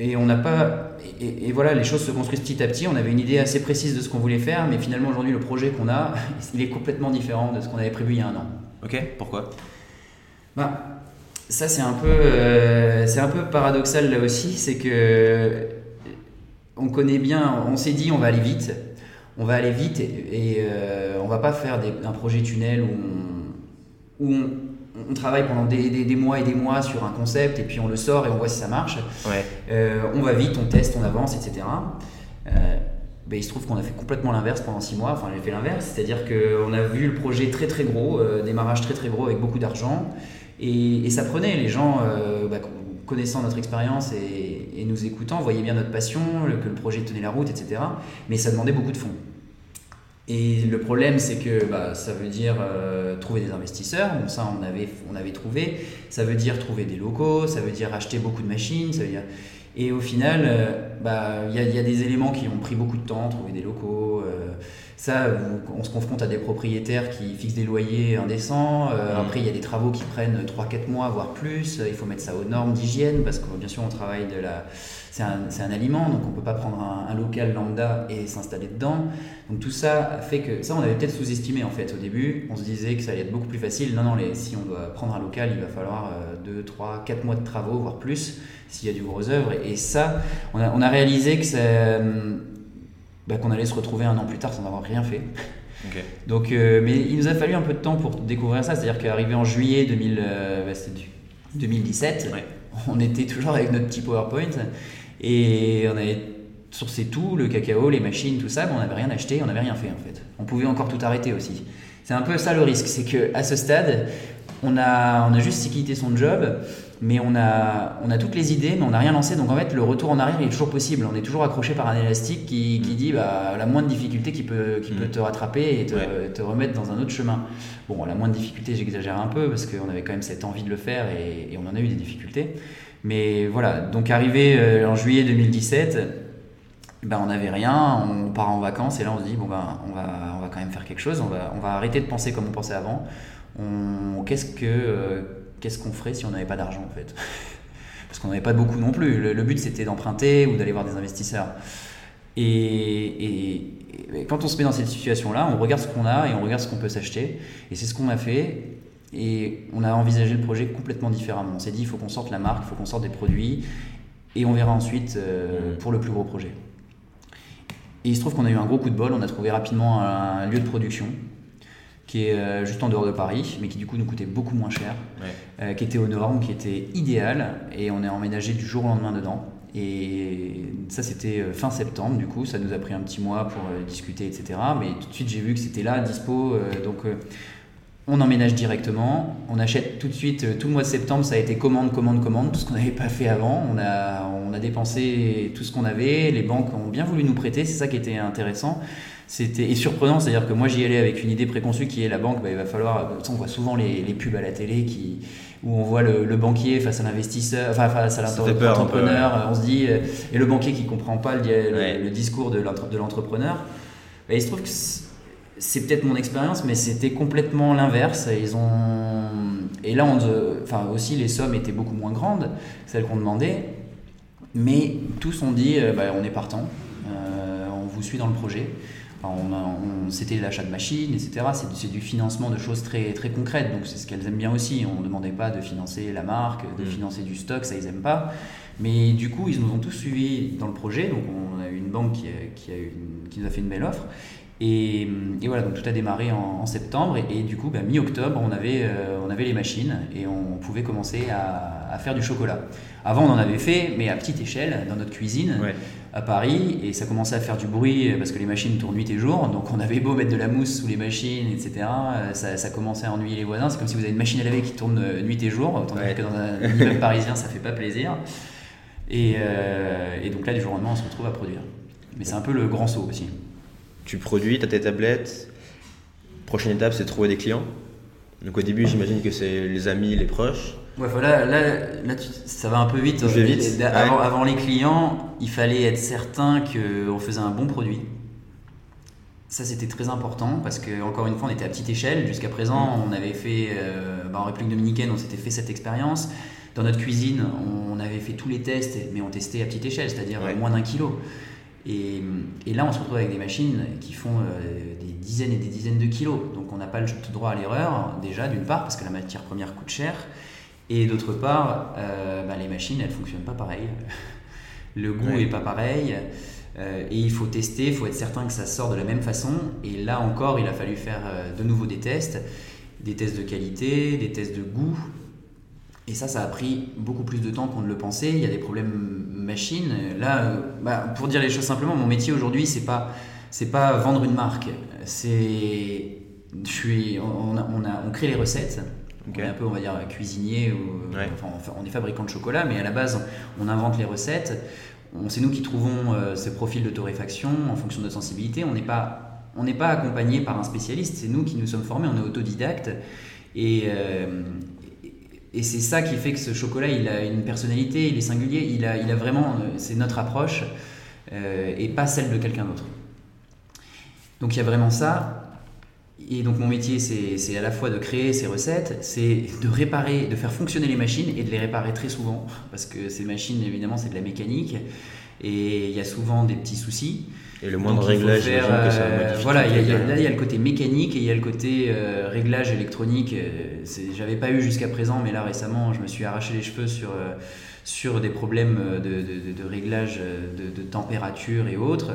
et on n'a pas. Et, voilà, les choses se construisent petit à petit. On avait une idée assez précise de ce qu'on voulait faire, mais finalement aujourd'hui, le projet qu'on a, il est complètement différent de ce qu'on avait prévu il y a un an. Ok, pourquoi? Bah, ça c'est un peu, euh, c'est un peu paradoxal là aussi, c'est que on connaît bien, on s'est dit on va aller vite, on va aller vite et, euh, on va pas faire un projet tunnel où on, où on, travaille pendant des, des, mois et des mois sur un concept et puis on le sort et on voit si ça marche. Ouais. Euh, on va vite, on teste, on avance, etc. Ben, il se trouve qu'on a fait complètement l'inverse pendant six mois. Enfin, j'ai fait l'inverse, c'est-à-dire qu'on a vu le projet très très gros, démarrage très très gros avec beaucoup d'argent. Et, ça prenait, les gens, euh, bah, connaissant notre expérience et, nous écoutant, voyaient bien notre passion, que le projet tenait la route, etc. Mais ça demandait beaucoup de fonds. Et le problème, c'est que bah, ça veut dire euh, trouver des investisseurs. Bon, ça, on avait, on avait trouvé. Ça veut dire trouver des locaux. Ça veut dire acheter beaucoup de machines. Et au final, euh, bah, il y, a des éléments qui ont pris beaucoup de temps, trouver des locaux. Ça, on se confronte à des propriétaires qui fixent des loyers indécents. Euh, mm. Après, il y a des travaux qui prennent 3-4 mois, voire plus. Il faut mettre ça aux normes d'hygiène parce que, bien sûr, on travaille de la. C'est un, aliment, donc on ne peut pas prendre un, local lambda et s'installer dedans. Donc tout ça fait que. Ça, on avait peut-être sous-estimé en fait au début. On se disait que ça allait être beaucoup plus facile. Non, non, les, si on doit prendre un local, il va falloir 2, 3, 4 mois de travaux, voire plus, s'il y a du gros œuvre. Et, ça, on a, on a réalisé que ça bah, qu'on allait se retrouver un an plus tard sans avoir rien fait. Donc, euh, mais il nous a fallu un peu de temps pour découvrir ça. C'est-à-dire qu'arrivé en juillet 2000, 2017, bah, on était toujours avec notre petit PowerPoint et on avait sourcé tout, le cacao, les machines, tout ça, mais on n'avait rien acheté, on n'avait rien fait en fait. On pouvait encore tout arrêter aussi. C'est un peu ça le risque, c'est qu'à ce stade, on a, on a juste quitté son job mais on a, on a toutes les idées, mais on n'a rien lancé. Donc en fait, le retour en arrière est toujours possible. On est toujours accroché par un élastique qui, qui dit bah, la moindre difficulté qui peut, qui peut mm. te rattraper et te, te, remettre dans un autre chemin. Bon, la moindre difficulté, j'exagère un peu parce qu'on avait quand même cette envie de le faire et, et, on en a eu des difficultés. Mais voilà, donc arrivé euh, en juillet 2017, ben, on n'avait rien, on part en vacances et là on se dit bon ben, on, va, on va quand même faire quelque chose, on va, on va arrêter de penser comme on pensait avant. Qu'est-ce que. Qu'est-ce qu'on ferait si on n'avait pas d'argent en fait Parce qu'on n'avait pas beaucoup non plus. Le, but c'était d'emprunter ou d'aller voir des investisseurs. Et, quand on se met dans cette situation-là, on regarde ce qu'on a et on regarde ce qu'on peut s'acheter. Et c'est ce qu'on a fait. Et on a envisagé le projet complètement différemment. On s'est dit, il faut qu'on sorte la marque, il faut qu'on sorte des produits. Et on verra ensuite euh, mmh. pour le plus gros projet. Et il se trouve qu'on a eu un gros coup de bol. On a trouvé rapidement un lieu de production qui est euh, juste en dehors de Paris, mais qui du coup nous coûtait beaucoup moins cher, euh, qui était aux normes, qui était idéal, et on est emménagé du jour au lendemain dedans. Et ça, c'était euh, fin septembre, du coup, ça nous a pris un petit mois pour discuter, etc. Mais tout de suite, j'ai vu que c'était là, dispo. donc, on emménage directement. On achète tout de suite, tout le mois de septembre, ça a été commande, commande, commande, tout ce qu'on n'avait pas fait avant. On a, on a dépensé tout ce qu'on avait. Les banques ont bien voulu nous prêter, c'est ça qui était intéressant c'était et surprenant, c'est-à-dire que moi j'y allais avec une idée préconçue qui est la banque, bah, il va falloir, on voit souvent les, les, pubs à la télé qui, où on voit le, banquier face à l'investisseur, enfin face à l'entrepreneur, on se dit, euh, et le banquier qui comprend pas le, discours de l'entrepreneur, il se trouve que c'est peut-être mon expérience, mais c'était complètement l'inverse. Ils ont et là, on, enfin aussi les sommes étaient beaucoup moins grandes, celles qu'on demandait, mais tous ont dit, euh, bah, on est partant, euh, on vous suit dans le projet on, c'était l'achat de machines, etc. C'est, du financement de choses très, très concrètes, donc c'est ce qu'elles aiment bien aussi. On ne demandait pas de financer la marque, de mm. financer du stock, ça ils n'aiment pas. Mais du coup, ils nous ont tous suivis dans le projet. Donc on a eu une banque qui, a, qui, nous a fait une belle offre. Et, voilà, donc tout a démarré en, septembre. Et, du coup, bah, mi-octobre, on, avait, euh, on avait les machines et on pouvait commencer à, faire du chocolat. Avant, on en avait fait, mais à petite échelle, dans notre cuisine à Paris et ça commençait à faire du bruit parce que les machines tournent nuit et jour. Donc on avait beau mettre de la mousse sous les machines, etc. Ça, ça commençait à ennuyer les voisins. C'est comme si vous avez une machine à laver qui tourne euh, nuit et jour. Autant que dans un immeuble parisien, ça fait pas plaisir. Euh, et, donc là, du jour au lendemain, on se retrouve à produire. Mais c'est un peu le grand saut aussi. Tu produis, tu as tes tablettes. Prochaine étape, c'est trouver des clients. Donc au début, j'imagine que c'est les amis, les proches. Ouais, voilà, là, là, ça va un peu vite. vite. Avant, avant, les clients, il fallait être certain qu'on faisait un bon produit. Ça, c'était très important parce que, encore une fois, on était à petite échelle. Jusqu'à présent, mm. on avait fait, euh, bah, en République dominicaine, on s'était fait cette expérience. Dans notre cuisine, on avait fait tous les tests, mais on testait à petite échelle, c'est-à-dire moins d'un kilo. Et, et, là, on se retrouve avec des machines qui font euh, des dizaines et des dizaines de kilos. Donc, on n'a pas le droit à l'erreur, déjà, d'une part, parce que la matière première coûte cher. Et d'autre part, euh, bah, les machines, elles fonctionnent pas pareil. Le goût n'est est pas pareil. Euh, et il faut tester, il faut être certain que ça sort de la même façon. Et là encore, il a fallu faire de nouveau des tests, des tests de qualité, des tests de goût. Et ça, ça a pris beaucoup plus de temps qu'on ne le pensait. Il y a des problèmes machines. Là, bah, pour dire les choses simplement, mon métier aujourd'hui, c'est pas c'est pas vendre une marque. C'est je suis on, on, a, on crée les recettes on est un peu, on va dire, cuisinier, ou, enfin, on est fabricant de chocolat, mais à la base, on invente les recettes. C'est nous qui trouvons euh, ces profils de torréfaction en fonction de notre sensibilité. On n'est pas, on n'est pas accompagné par un spécialiste, c'est nous qui nous sommes formés, on est autodidacte. Et, euh, et c'est ça qui fait que ce chocolat, il a une personnalité, il est singulier, il a, il a vraiment, euh, c'est notre approche et pas celle de quelqu'un d'autre. Donc il y a vraiment ça. Et donc mon métier, c'est à la fois de créer ces recettes, c'est de réparer, de faire fonctionner les machines et de les réparer très souvent, parce que ces machines, évidemment, c'est de la mécanique, et il y a souvent des petits soucis. Et le moindre réglage, faire, que ça euh, Voilà, y a, là il y a le côté mécanique et il y a le côté euh, réglage électronique. Euh, J'avais pas eu jusqu'à présent, mais là récemment, je me suis arraché les cheveux sur sur des problèmes de, de, réglage de, température et autres.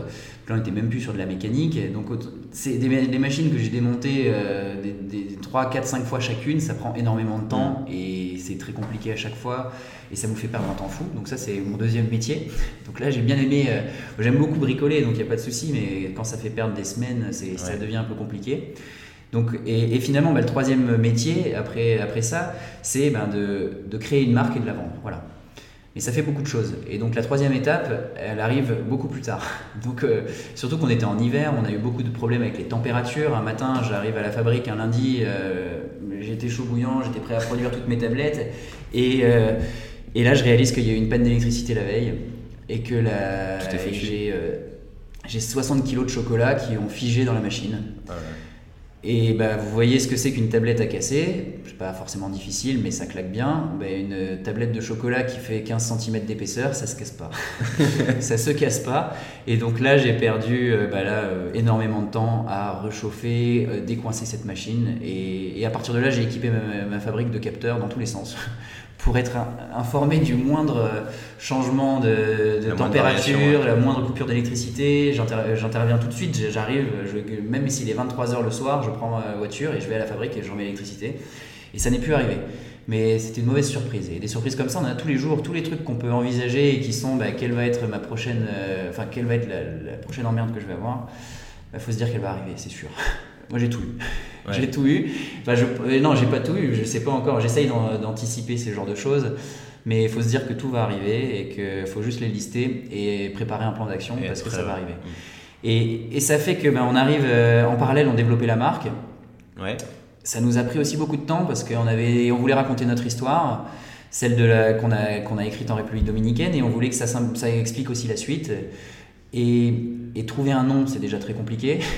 Là, on n'était même plus sur de la mécanique. Donc, c'est des, machines que j'ai démontées euh, des, 3, 4, 5 fois chacune. Ça prend énormément de temps mm. et c'est très compliqué à chaque fois. Et ça vous fait perdre un temps fou. Donc, ça, c'est mon deuxième métier. Donc, là, j'ai bien aimé. Euh, j'aime beaucoup bricoler, donc il n'y a pas de souci. Mais quand ça fait perdre des semaines, ça devient un peu compliqué. Donc, et, finalement, bah, le troisième métier après, après ça, c'est ben, de, de créer une marque et de la vendre. Voilà. Et ça fait beaucoup de choses. Et donc la troisième étape, elle arrive beaucoup plus tard. Donc euh, surtout qu'on était en hiver, on a eu beaucoup de problèmes avec les températures. Un matin, j'arrive à la fabrique un lundi, euh, j'étais chaud bouillant, j'étais prêt à produire toutes mes tablettes. Et, euh, et là, je réalise qu'il y a eu une panne d'électricité la veille et que la, j'ai, j'ai 60 kilos de chocolat qui ont figé dans la machine. Ah Et bah, vous voyez ce que c'est qu'une tablette à casser. C'est pas forcément difficile, mais ça claque bien. Bah, une tablette de chocolat qui fait 15 cm d'épaisseur, ça se casse pas. ça se casse pas. Et donc là, j'ai perdu euh, bah, là, euh, énormément de temps à réchauffer, euh, décoincer cette machine. Et, à partir de là, j'ai équipé ma, fabrique de capteurs dans tous les sens pour être informé du moindre changement de, température, la moindre coupure d'électricité. J'interviens tout de suite, j'arrive, même s'il est 23h le soir, je prends ma voiture et je vais à la fabrique et je remets l'électricité. Et ça n'est plus arrivé. Mais c'était une mauvaise surprise. Et des surprises comme ça, on en a tous les jours, tous les trucs qu'on peut envisager et qui sont bah, quelle va être ma prochaine, euh, enfin quelle va être la, prochaine emmerde que je vais avoir. Il bah, faut se dire qu'elle va arriver, c'est sûr. Moi j'ai tout eu. J'ai tout eu. Enfin, je, euh, non, j'ai pas tout eu, je sais pas encore. J'essaye d'anticiper ces genres de choses. Mais il faut se dire que tout va arriver et qu'il faut juste les lister et préparer un plan d'action parce que ça va arriver. Mm. Et, et, ça fait que ben, on arrive euh, en parallèle, on développait la marque. Ouais. Ça nous a pris aussi beaucoup de temps parce qu'on avait, on voulait raconter notre histoire, celle de la, qu'on, a, qu'on a écrite en République dominicaine, et on voulait que ça, ça explique aussi la suite. Et, et trouver un nom, c'est déjà très compliqué.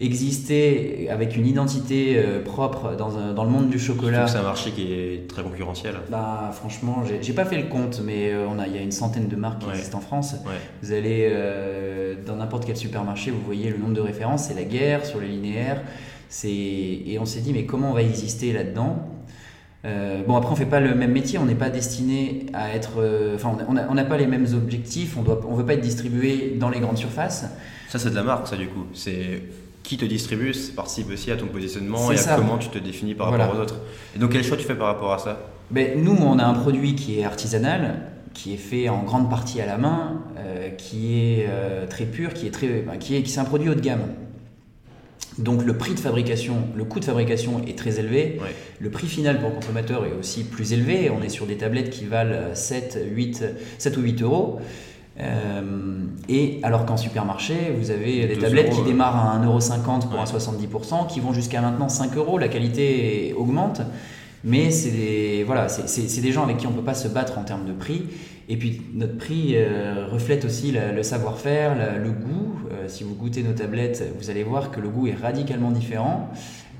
exister avec une identité euh, propre dans, dans, le monde du chocolat. C'est un marché qui est très concurrentiel. Bah, franchement, j'ai pas fait le compte, mais euh, on a, il y a une centaine de marques qui existent en France. Vous allez euh, dans n'importe quel supermarché, vous voyez le nombre de références, c'est la guerre sur les linéaires. Et on s'est dit, mais comment on va exister là-dedans? Bon, après, on fait pas le même métier, on n'est pas destiné à être. Enfin, on n'a pas les mêmes objectifs, on ne on veut pas être distribué dans les grandes surfaces. Ça, c'est de la marque, ça, du coup. C'est qui te distribue, participe aussi à ton positionnement et à comment tu te définis par rapport aux autres. Et donc quel choix tu fais par rapport à ça? Ben, Nous, on a un produit qui est artisanal, qui est fait en grande partie à la main, euh, qui est euh, très pur, qui est très, qui est, qui c'est un produit haut de gamme. Donc le prix de fabrication, le coût de fabrication est très élevé. Le prix final pour le consommateur est aussi plus élevé. On est sur des tablettes qui valent 7, 8, 7 ou 8 euros. Euh, et alors qu'en supermarché, vous avez des tablettes qui démarrent à 1,50€ pour un 70%, qui vont jusqu'à maintenant 5 euros. La qualité augmente, mais c'est des, voilà, des gens avec qui on ne peut pas se battre en termes de prix. Et puis notre prix euh, reflète aussi le savoir-faire, le goût. Euh, si vous goûtez nos tablettes, vous allez voir que le goût est radicalement différent.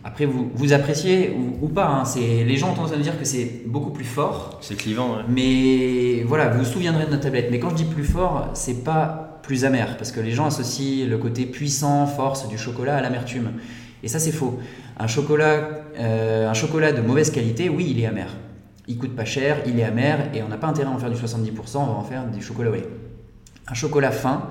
Après, vous, vous appréciez ou, pas. Hein. c'est, les gens ont tendance à me dire que c'est beaucoup plus fort. C'est clivant. Mais voilà, vous vous souviendrez de notre tablette. Mais quand je dis plus fort, c'est pas plus amer. Parce que les gens associent le côté puissant, force du chocolat à l'amertume. Et ça, c'est faux. Un chocolat, euh, un chocolat de mauvaise qualité, oui, il est amer. Il coûte pas cher, il est amer. Et on n'a pas intérêt à en faire du 70%, on va en faire du chocolat au lait. Un chocolat fin,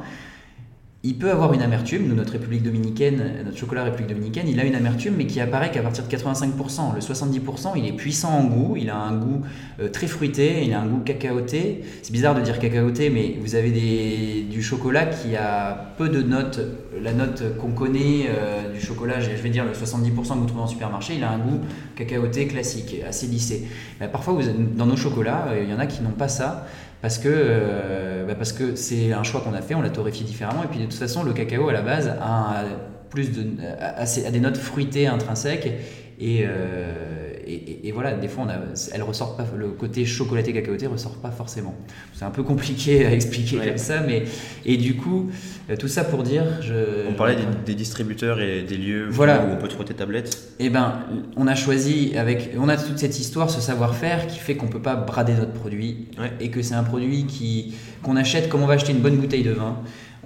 il peut avoir une amertume. Notre République dominicaine, notre chocolat République dominicaine, il a une amertume, mais qui apparaît qu'à partir de 85%. Le 70%, il est puissant en goût, il a un goût euh, très fruité, il a un goût cacaoté. C'est bizarre de dire cacaoté, mais vous avez du chocolat qui a peu de notes. La note qu'on connaît euh, du chocolat, je vais dire le 70% que vous trouvez en supermarché, il a un goût cacaoté classique, assez lissé. parfois, vous, dans nos chocolats, euh, il y en a qui n'ont pas ça parce que euh, bah parce que c'est un choix qu'on a fait, on l'a torréfié différemment. Et puis de toute façon le cacao à la base a plus de a, des notes fruitées intrinsèques. Et, euh, et, voilà des fois on a, pas le côté chocolaté cacaoté ressort pas forcément. C'est un peu compliqué à expliquer comme ça mais et du coup euh, tout ça pour dire je, on parlait des, distributeurs et des lieux voilà. où on peut trouver tes tablettes. Et eh ben on a choisi avec on a toute cette histoire ce savoir-faire qui fait qu'on peut pas brader notre produit et que c'est un produit qui qu'on achète comme on va acheter une bonne bouteille de vin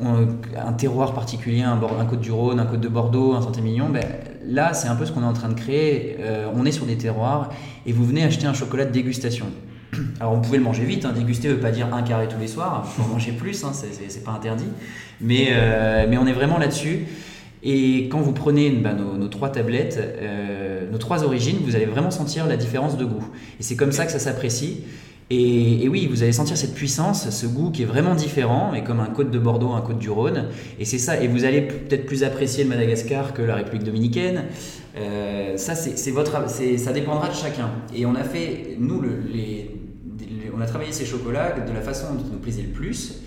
un terroir particulier, un, un côte du Rhône, un côte de Bordeaux, un Saint-Émilion, ben, là c'est un peu ce qu'on est en train de créer. Euh, on est sur des terroirs et vous venez acheter un chocolat de dégustation. Alors on pouvait le manger vite, hein. déguster ne veut pas dire un carré tous les soirs, il faut en manger plus, hein, c'est pas interdit. Mais, euh, mais on est vraiment là-dessus. Et quand vous prenez ben, nos, trois tablettes, euh, nos trois origines, vous allez vraiment sentir la différence de goût. Et c'est comme ça que ça s'apprécie. Et, oui, vous allez sentir cette puissance, ce goût qui est vraiment différent, mais comme un côte de Bordeaux, un côte du Rhône. Et c'est ça. Et vous allez peut-être plus apprécier le Madagascar que la République dominicaine. Euh, ça, c'est votre, ça dépendra de chacun. Et on a fait, nous, on a travaillé ces chocolats de la façon dont nous plaisait le plus.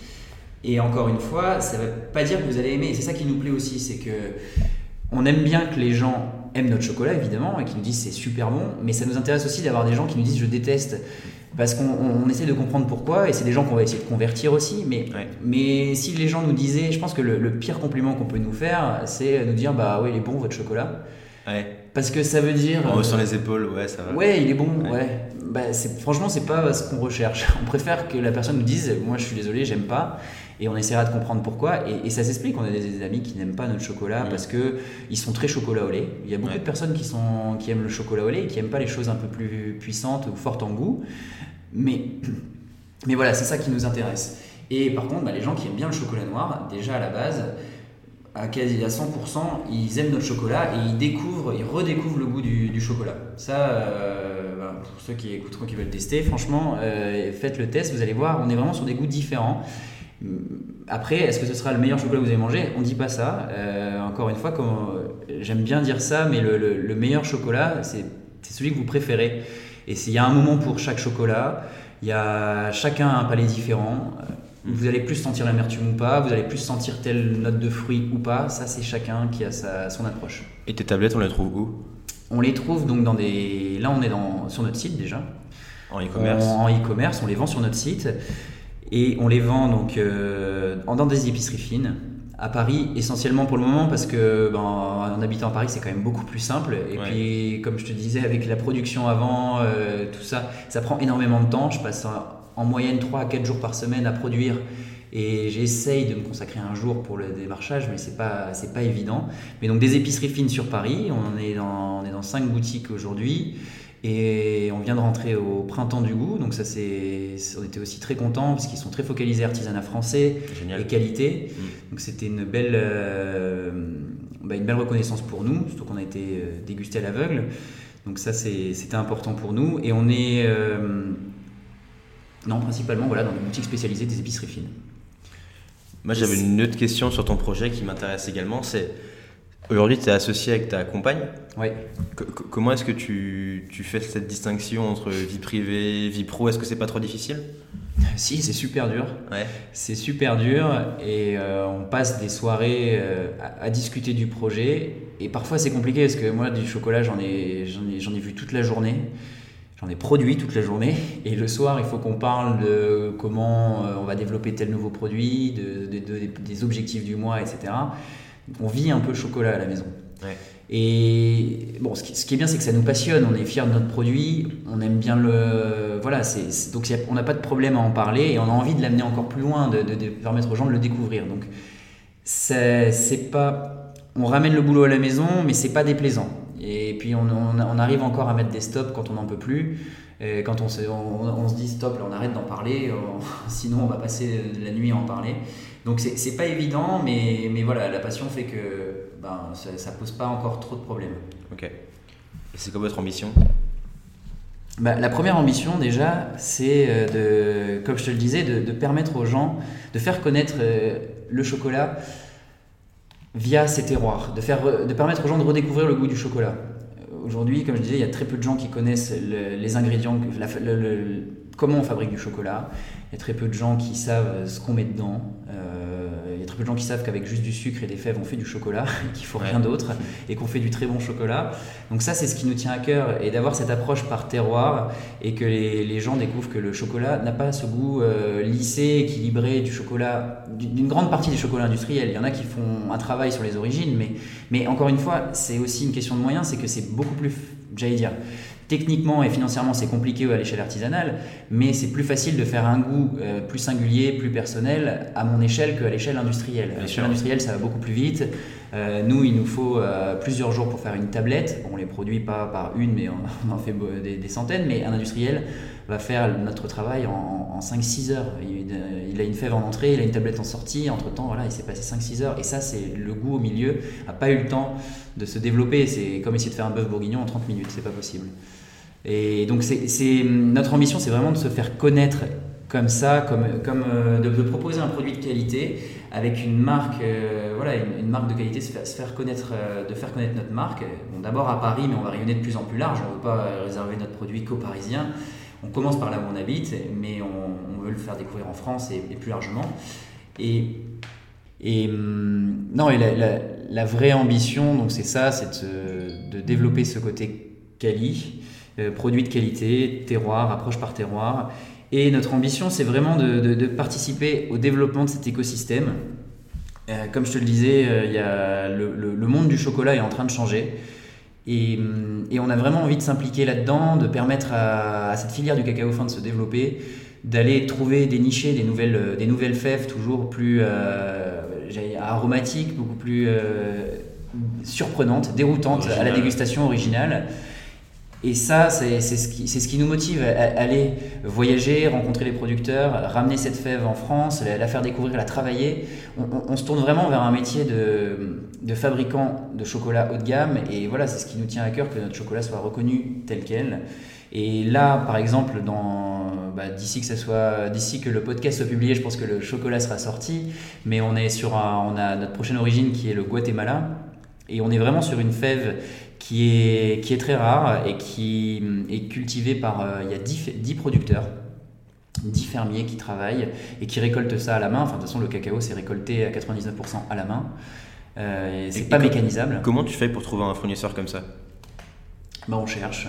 Et encore une fois, ça ne veut pas dire que vous allez aimer. C'est ça qui nous plaît aussi, c'est que on aime bien que les gens aiment notre chocolat évidemment et qui nous disent c'est super bon, mais ça nous intéresse aussi d'avoir des gens qui nous disent je déteste parce qu'on essaie de comprendre pourquoi et c'est des gens qu'on va essayer de convertir aussi. Mais, mais si les gens nous disaient, je pense que le, pire compliment qu'on peut nous faire, c'est nous dire bah ouais il est bon votre chocolat. Parce que ça veut dire. En haussant les épaules, ouais, ça va. Ouais, il est bon, ouais. Bah, franchement, c'est pas ce qu'on recherche. On préfère que la personne nous dise Moi, je suis désolé, j'aime pas et on essaiera de comprendre pourquoi. Et, ça s'explique. On a des, amis qui n'aiment pas notre chocolat parce que ils sont très chocolat au lait. Il y a beaucoup de personnes qui, sont, qui aiment le chocolat au lait et qui n'aiment pas les choses un peu plus puissantes ou fortes en goût. Mais, mais voilà, c'est ça qui nous intéresse. Et par contre, bah, les gens qui aiment bien le chocolat noir, déjà à la base, à quasi à 100%, ils aiment notre chocolat et ils découvrent, ils redécouvrent le goût du, chocolat. Ça, euh, pour ceux qui écouteront, qui veulent tester, franchement, euh, faites le test, vous allez voir, on est vraiment sur des goûts différents. Après, est-ce que ce sera le meilleur chocolat que vous avez mangé? On ne dit pas ça. Euh, encore une fois, j'aime bien dire ça, mais le, meilleur chocolat, c'est celui que vous préférez. Et s'il y a un moment pour chaque chocolat, il y a chacun un palais différent. Vous allez plus sentir l'amertume ou pas, vous allez plus sentir telle note de fruit ou pas. Ça, c'est chacun qui a sa, son approche. Et tes tablettes, on les trouve où? On les trouve donc dans des. Là, on est dans... sur notre site déjà. En e-commerce En e-commerce, on les vend sur notre site. Et on les vend donc euh, dans des épiceries fines à Paris, essentiellement pour le moment, parce que ben, en habitant à Paris, c'est quand même beaucoup plus simple. Et puis, comme je te disais, avec la production avant, euh, tout ça, ça prend énormément de temps. Je passe en moyenne 3 à 4 jours par semaine à produire. Et j'essaye de me consacrer un jour pour le démarchage, mais c'est pas c'est pas évident. Mais donc des épiceries fines sur Paris, on est dans on est dans cinq boutiques aujourd'hui. Et on vient de rentrer au printemps du goût, donc ça c'est, on était aussi très contents parce qu'ils sont très focalisés artisanat français et qualité. Mm. Donc c'était une belle, euh, bah, une belle reconnaissance pour nous, surtout qu'on a été euh, dégusté à l'aveugle. Donc ça c'était important pour nous et on est, euh, non principalement voilà dans des boutiques spécialisées des épiceries fines. Moi j'avais une autre question sur ton projet qui m'intéresse également, c'est Aujourd'hui, tu es associé avec ta compagne. Oui. comment est-ce que tu, fais cette distinction entre vie privée, vie pro? Est-ce que c'est pas trop difficile? Si, c'est super dur. Ouais. C'est super dur et euh, on passe des soirées euh, à, discuter du projet. Et parfois, c'est compliqué parce que moi, du chocolat, j'en ai, j'en ai, vu toute la journée. J'en ai produit toute la journée. Et le soir, il faut qu'on parle de comment euh, on va développer tel nouveau produit, des objectifs du mois, etc on vit un peu chocolat à la maison. Et bon, ce qui, est bien, c'est que ça nous passionne. On est fiers de notre produit. On aime bien le. Voilà, c'est, donc on n'a pas de problème à en parler et on a envie de l'amener encore plus loin, de, permettre aux gens de le découvrir. Donc, c'est, pas. On ramène le boulot à la maison, mais c'est pas déplaisant. Et puis, on, arrive encore à mettre des stops quand on n'en peut plus. Et quand on se, on, se dit stop, là, on arrête d'en parler, sinon on va passer la nuit à en parler. Donc c'est pas évident, mais, mais voilà, la passion fait que ben, ça, ne pose pas encore trop de problèmes. Ok. Et c'est quoi votre ambition? Bah, La première ambition déjà, c'est euh, de, comme je te le disais, de, permettre aux gens de faire connaître euh, le chocolat via ses terroirs, de, faire, de permettre aux gens de redécouvrir le goût du chocolat. Aujourd'hui, comme je disais, il y a très peu de gens qui connaissent les ingrédients, comment on fabrique du chocolat. Il y a très peu de gens qui savent ce qu'on met dedans. Euh, il y a très peu de gens qui savent qu'avec juste du sucre et des fèves, on fait du chocolat, et qu'il faut rien d'autre, et qu'on fait du très bon chocolat. Donc ça, c'est ce qui nous tient à cœur, et d'avoir cette approche par terroir, et que les, gens découvrent que le chocolat n'a pas ce goût euh, lissé, équilibré du chocolat, d'une grande partie des chocolats industriels. Il y en a qui font un travail sur les origines, mais, mais encore une fois, c'est aussi une question de moyens, c'est que c'est beaucoup plus, j'allais dire, Techniquement et financièrement, c'est compliqué à l'échelle artisanale, mais c'est plus facile de faire un goût euh, plus singulier, plus personnel à mon échelle qu'à l'échelle industrielle. À l'échelle industrielle, ça va beaucoup plus vite. Euh, nous, il nous faut euh, plusieurs jours pour faire une tablette. on les produit pas par une, mais on, en fait des, centaines. Mais un industriel va faire notre travail en, 5-6 heures. Il, a une fève en entrée, il a une tablette en sortie. Entre temps, voilà, il s'est passé 5-6 heures. Et ça, c'est le goût au milieu. n'a pas eu le temps de se développer. C'est comme essayer de faire un bœuf bourguignon en 30 minutes. C'est pas possible. Et donc, c'est, notre ambition, c'est vraiment de se faire connaître comme ça, comme, euh, de, proposer un produit de qualité avec une marque, euh, voilà, une, marque de qualité, se faire, connaître, euh, de faire connaître notre marque. D'abord à Paris, mais on va rayonner de plus en plus large. On ne veut pas réserver notre produit qu'aux Parisiens. On commence par là où on habite, mais on, veut le faire découvrir en France et, plus largement. Et, hum, non, et la, vraie ambition, c'est ça, c'est de, développer ce côté quali, euh, produit de qualité, terroir, approche par terroir. Et notre ambition, c'est vraiment de, participer au développement de cet écosystème. Euh, comme je te le disais, il y a le, monde du chocolat est en train de changer. Et, on a vraiment envie de s'impliquer là-dedans, de permettre à, à, cette filière du cacao fin de se développer, d'aller trouver, des nichés, des nouvelles, euh, des nouvelles fèves toujours plus euh, aromatiques, beaucoup plus euh, surprenantes, déroutantes à la dégustation originale. Et ça, c'est ce, qui, ce qui nous motive à aller voyager, rencontrer les producteurs, ramener cette fève en France, la, faire découvrir, la travailler. On, se tourne vraiment vers un métier de, de, fabricant de chocolat haut de gamme. Et voilà, c'est ce qui nous tient à cœur, que notre chocolat soit reconnu tel quel. Et là, par exemple, bah, d'ici que que le podcast soit publié, je pense que le chocolat sera sorti. Mais on est sur, on a notre prochaine origine qui est le Guatemala, et on est vraiment sur une fève qui est, qui est très rare et qui est cultivée par, euh, il y a 10, producteurs. 10 fermiers qui travaillent et qui récoltent ça à la main. Enfin, de toute façon, le cacao, c'est récolté à 99% à la main. Euh, c'est pas mécanisable. Comment tu fais pour trouver un fournisseur comme ça? Bah, on cherche,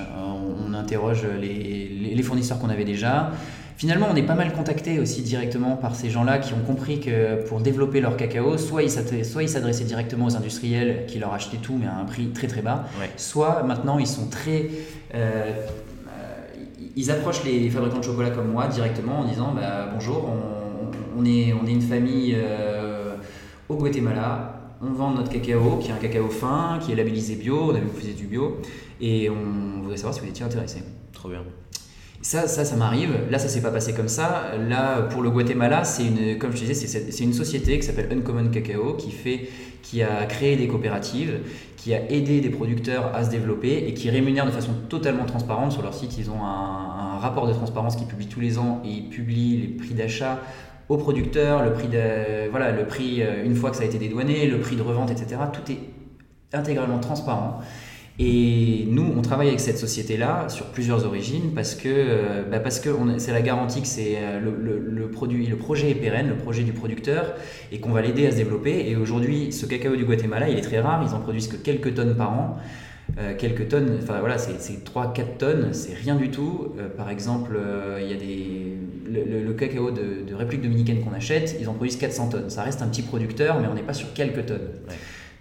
on, interroge les, fournisseurs qu'on avait déjà. Finalement, on est pas mal contacté aussi directement par ces gens-là qui ont compris que pour développer leur cacao, soit ils s'adressaient directement aux industriels qui leur achetaient tout mais à un prix très très bas, soit maintenant ils sont très... Euh, ils approchent les fabricants de chocolat comme moi directement en disant bah, bonjour, on, est, on est une famille euh, au Guatemala, on vend notre cacao, qui est un cacao fin, qui est labellisé bio, on a vu que vous faisiez du bio, et on voudrait savoir si vous étiez intéressé. Trop bien. Ça, ça, m'arrive. Là, ça s'est pas passé comme ça. Là, pour le Guatemala, c'est une, comme je disais, c'est une société qui s'appelle Uncommon Cacao qui fait, qui a créé des coopératives, qui a aidé des producteurs à se développer et qui rémunère de façon totalement transparente. Sur leur site, ils ont un, rapport de transparence qui publie tous les ans et ils publient les prix d'achat au producteur, le prix, voilà, le prix euh, une fois que ça a été dédouané, le prix de revente, etc. Tout est intégralement transparent. Et nous, on travaille avec cette société-là sur plusieurs origines parce que euh, bah parce que c'est la garantie que c'est euh, le, le, produit, le projet est pérenne, le projet du producteur, et qu'on va l'aider à se développer. Et aujourd'hui, ce cacao du Guatemala, il est très rare. Ils en produisent que quelques tonnes par an. Euh, quelques tonnes, enfin voilà, c'est 3-4 tonnes, c'est rien du tout. par exemple, il y a des, le, cacao de, réplique dominicaine qu'on achète, ils en produisent 400 tonnes. Ça reste un petit producteur, mais on n'est pas sur quelques tonnes.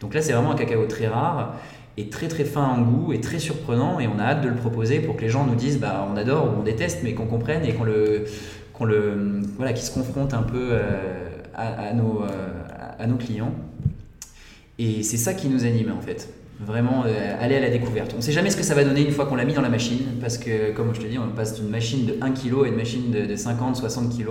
Donc là, c'est vraiment un cacao très rare est très très fin en goût et très surprenant et on a hâte de le proposer pour que les gens nous disent bah on adore ou on déteste mais qu'on comprenne et qu'on le qu'on le voilà qu'ils se confrontent un peu euh, à, nos euh, à nos clients. Et c'est ça qui nous anime en fait. Vraiment euh, aller à la découverte. On ne sait jamais ce que ça va donner une fois qu'on l'a mis dans la machine parce que comme je te dis on passe d'une machine de 1 kg à une machine de, 50 60 kg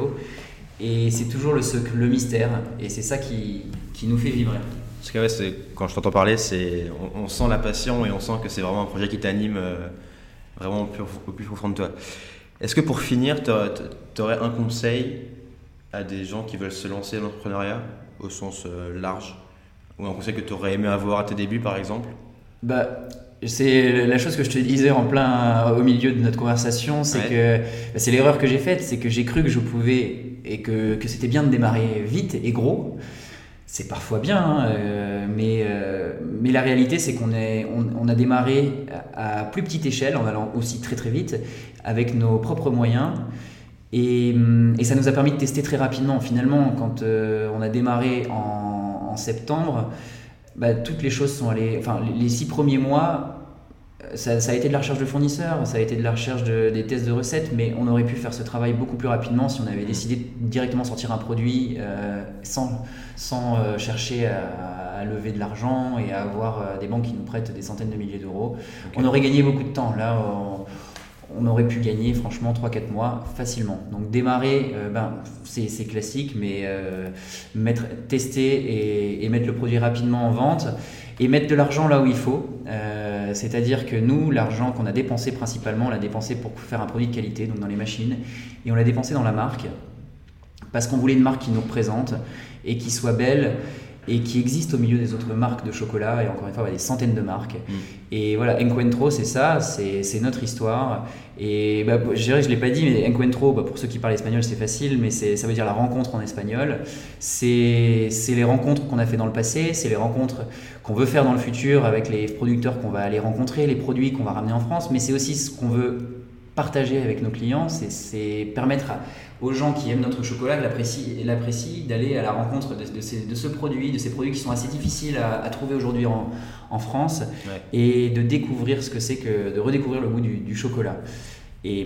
et c'est toujours le, le mystère. Et c'est ça qui, qui nous fait vibrer parce que ouais, quand je t'entends parler, c'est, on, sent la passion et on sent que c'est vraiment un projet qui t'anime euh, vraiment au plus, au plus, profond de toi. Est-ce que pour finir, tu aurais un conseil à des gens qui veulent se lancer dans l'entrepreneuriat au sens euh, large? Ou un conseil que tu aurais aimé avoir à tes débuts par exemple? Bah, c'est la chose que je te disais en plein au milieu de notre conversation, c'est que bah, c'est l'erreur que j'ai faite, c'est que j'ai cru que je pouvais et que, que c'était bien de démarrer vite et gros c'est parfois bien, hein, euh, mais, euh, mais la réalité c'est qu'on on, a démarré à plus petite échelle en allant aussi très très vite avec nos propres moyens et, hum, et ça nous a permis de tester très rapidement. Finalement, quand euh, on a démarré en, septembre, bah, toutes les choses sont allées. Enfin, les six premiers mois, ça, a été de la recherche de fournisseurs, ça a été de la recherche de, des tests de recettes, mais on aurait pu faire ce travail beaucoup plus rapidement si on avait décidé de directement sortir un produit euh, sans, sans euh, chercher à, lever de l'argent et à avoir euh, des banques qui nous prêtent des centaines de milliers d'euros. On aurait gagné beaucoup de temps. Là, on, aurait pu gagner franchement 3-4 mois facilement. Donc démarrer, ben, c'est classique, mais mettre, tester et, et, mettre le produit rapidement en vente et mettre de l'argent là où il faut. Euh, c'est-à-dire que nous, l'argent qu'on a dépensé principalement, on l'a dépensé pour faire un produit de qualité, donc dans les machines, et on l'a dépensé dans la marque, parce qu'on voulait une marque qui nous représente et qui soit belle et qui existe au milieu des autres marques de chocolat, et encore une fois, des centaines de marques. Mm. Et voilà, Encuentro, c'est ça, c'est notre histoire. Et bah, je dirais, je ne l'ai pas dit, mais Encuentro, bah, pour ceux qui parlent espagnol, c'est facile, mais ça veut dire la rencontre en espagnol. C'est les rencontres qu'on a fait dans le passé, c'est les rencontres qu'on veut faire dans le futur avec les producteurs qu'on va aller rencontrer, les produits qu'on va ramener en France, mais c'est aussi ce qu'on veut partager avec nos clients, c'est permettre aux gens qui aiment notre chocolat, qui l'apprécient, d'aller à la rencontre de, ce produit, de ces produits qui sont assez difficiles à, trouver aujourd'hui en, France, et de découvrir ce que c'est que de redécouvrir le goût du, chocolat. Et,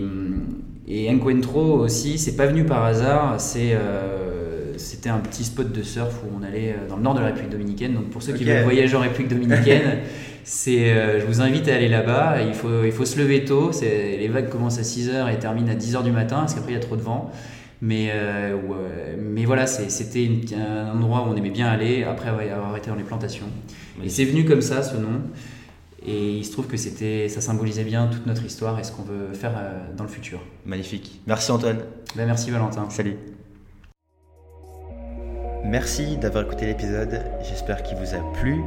et Encuentro aussi, c'est pas venu par hasard, c'est euh, c'était un petit spot de surf où on allait euh, dans le nord de la République dominicaine. Donc pour ceux qui veulent voyager en République dominicaine, C'est, euh, je vous invite à aller là-bas. Il faut, il faut se lever tôt. Les vagues commencent à 6h et terminent à 10h du matin parce qu'après il y a trop de vent. Mais, euh, mais voilà, c'était un endroit où on aimait bien aller après avoir été dans les plantations. Et c'est venu comme ça, ce nom. Et il se trouve que c'était, ça symbolisait bien toute notre histoire et ce qu'on veut faire euh, dans le futur. Magnifique. Merci Antoine. Ben, merci Valentin. Salut. Merci d'avoir écouté l'épisode. J'espère qu'il vous a plu.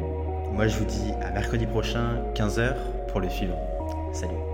Moi, je vous dis à mercredi prochain, 15h, pour le suivant. Salut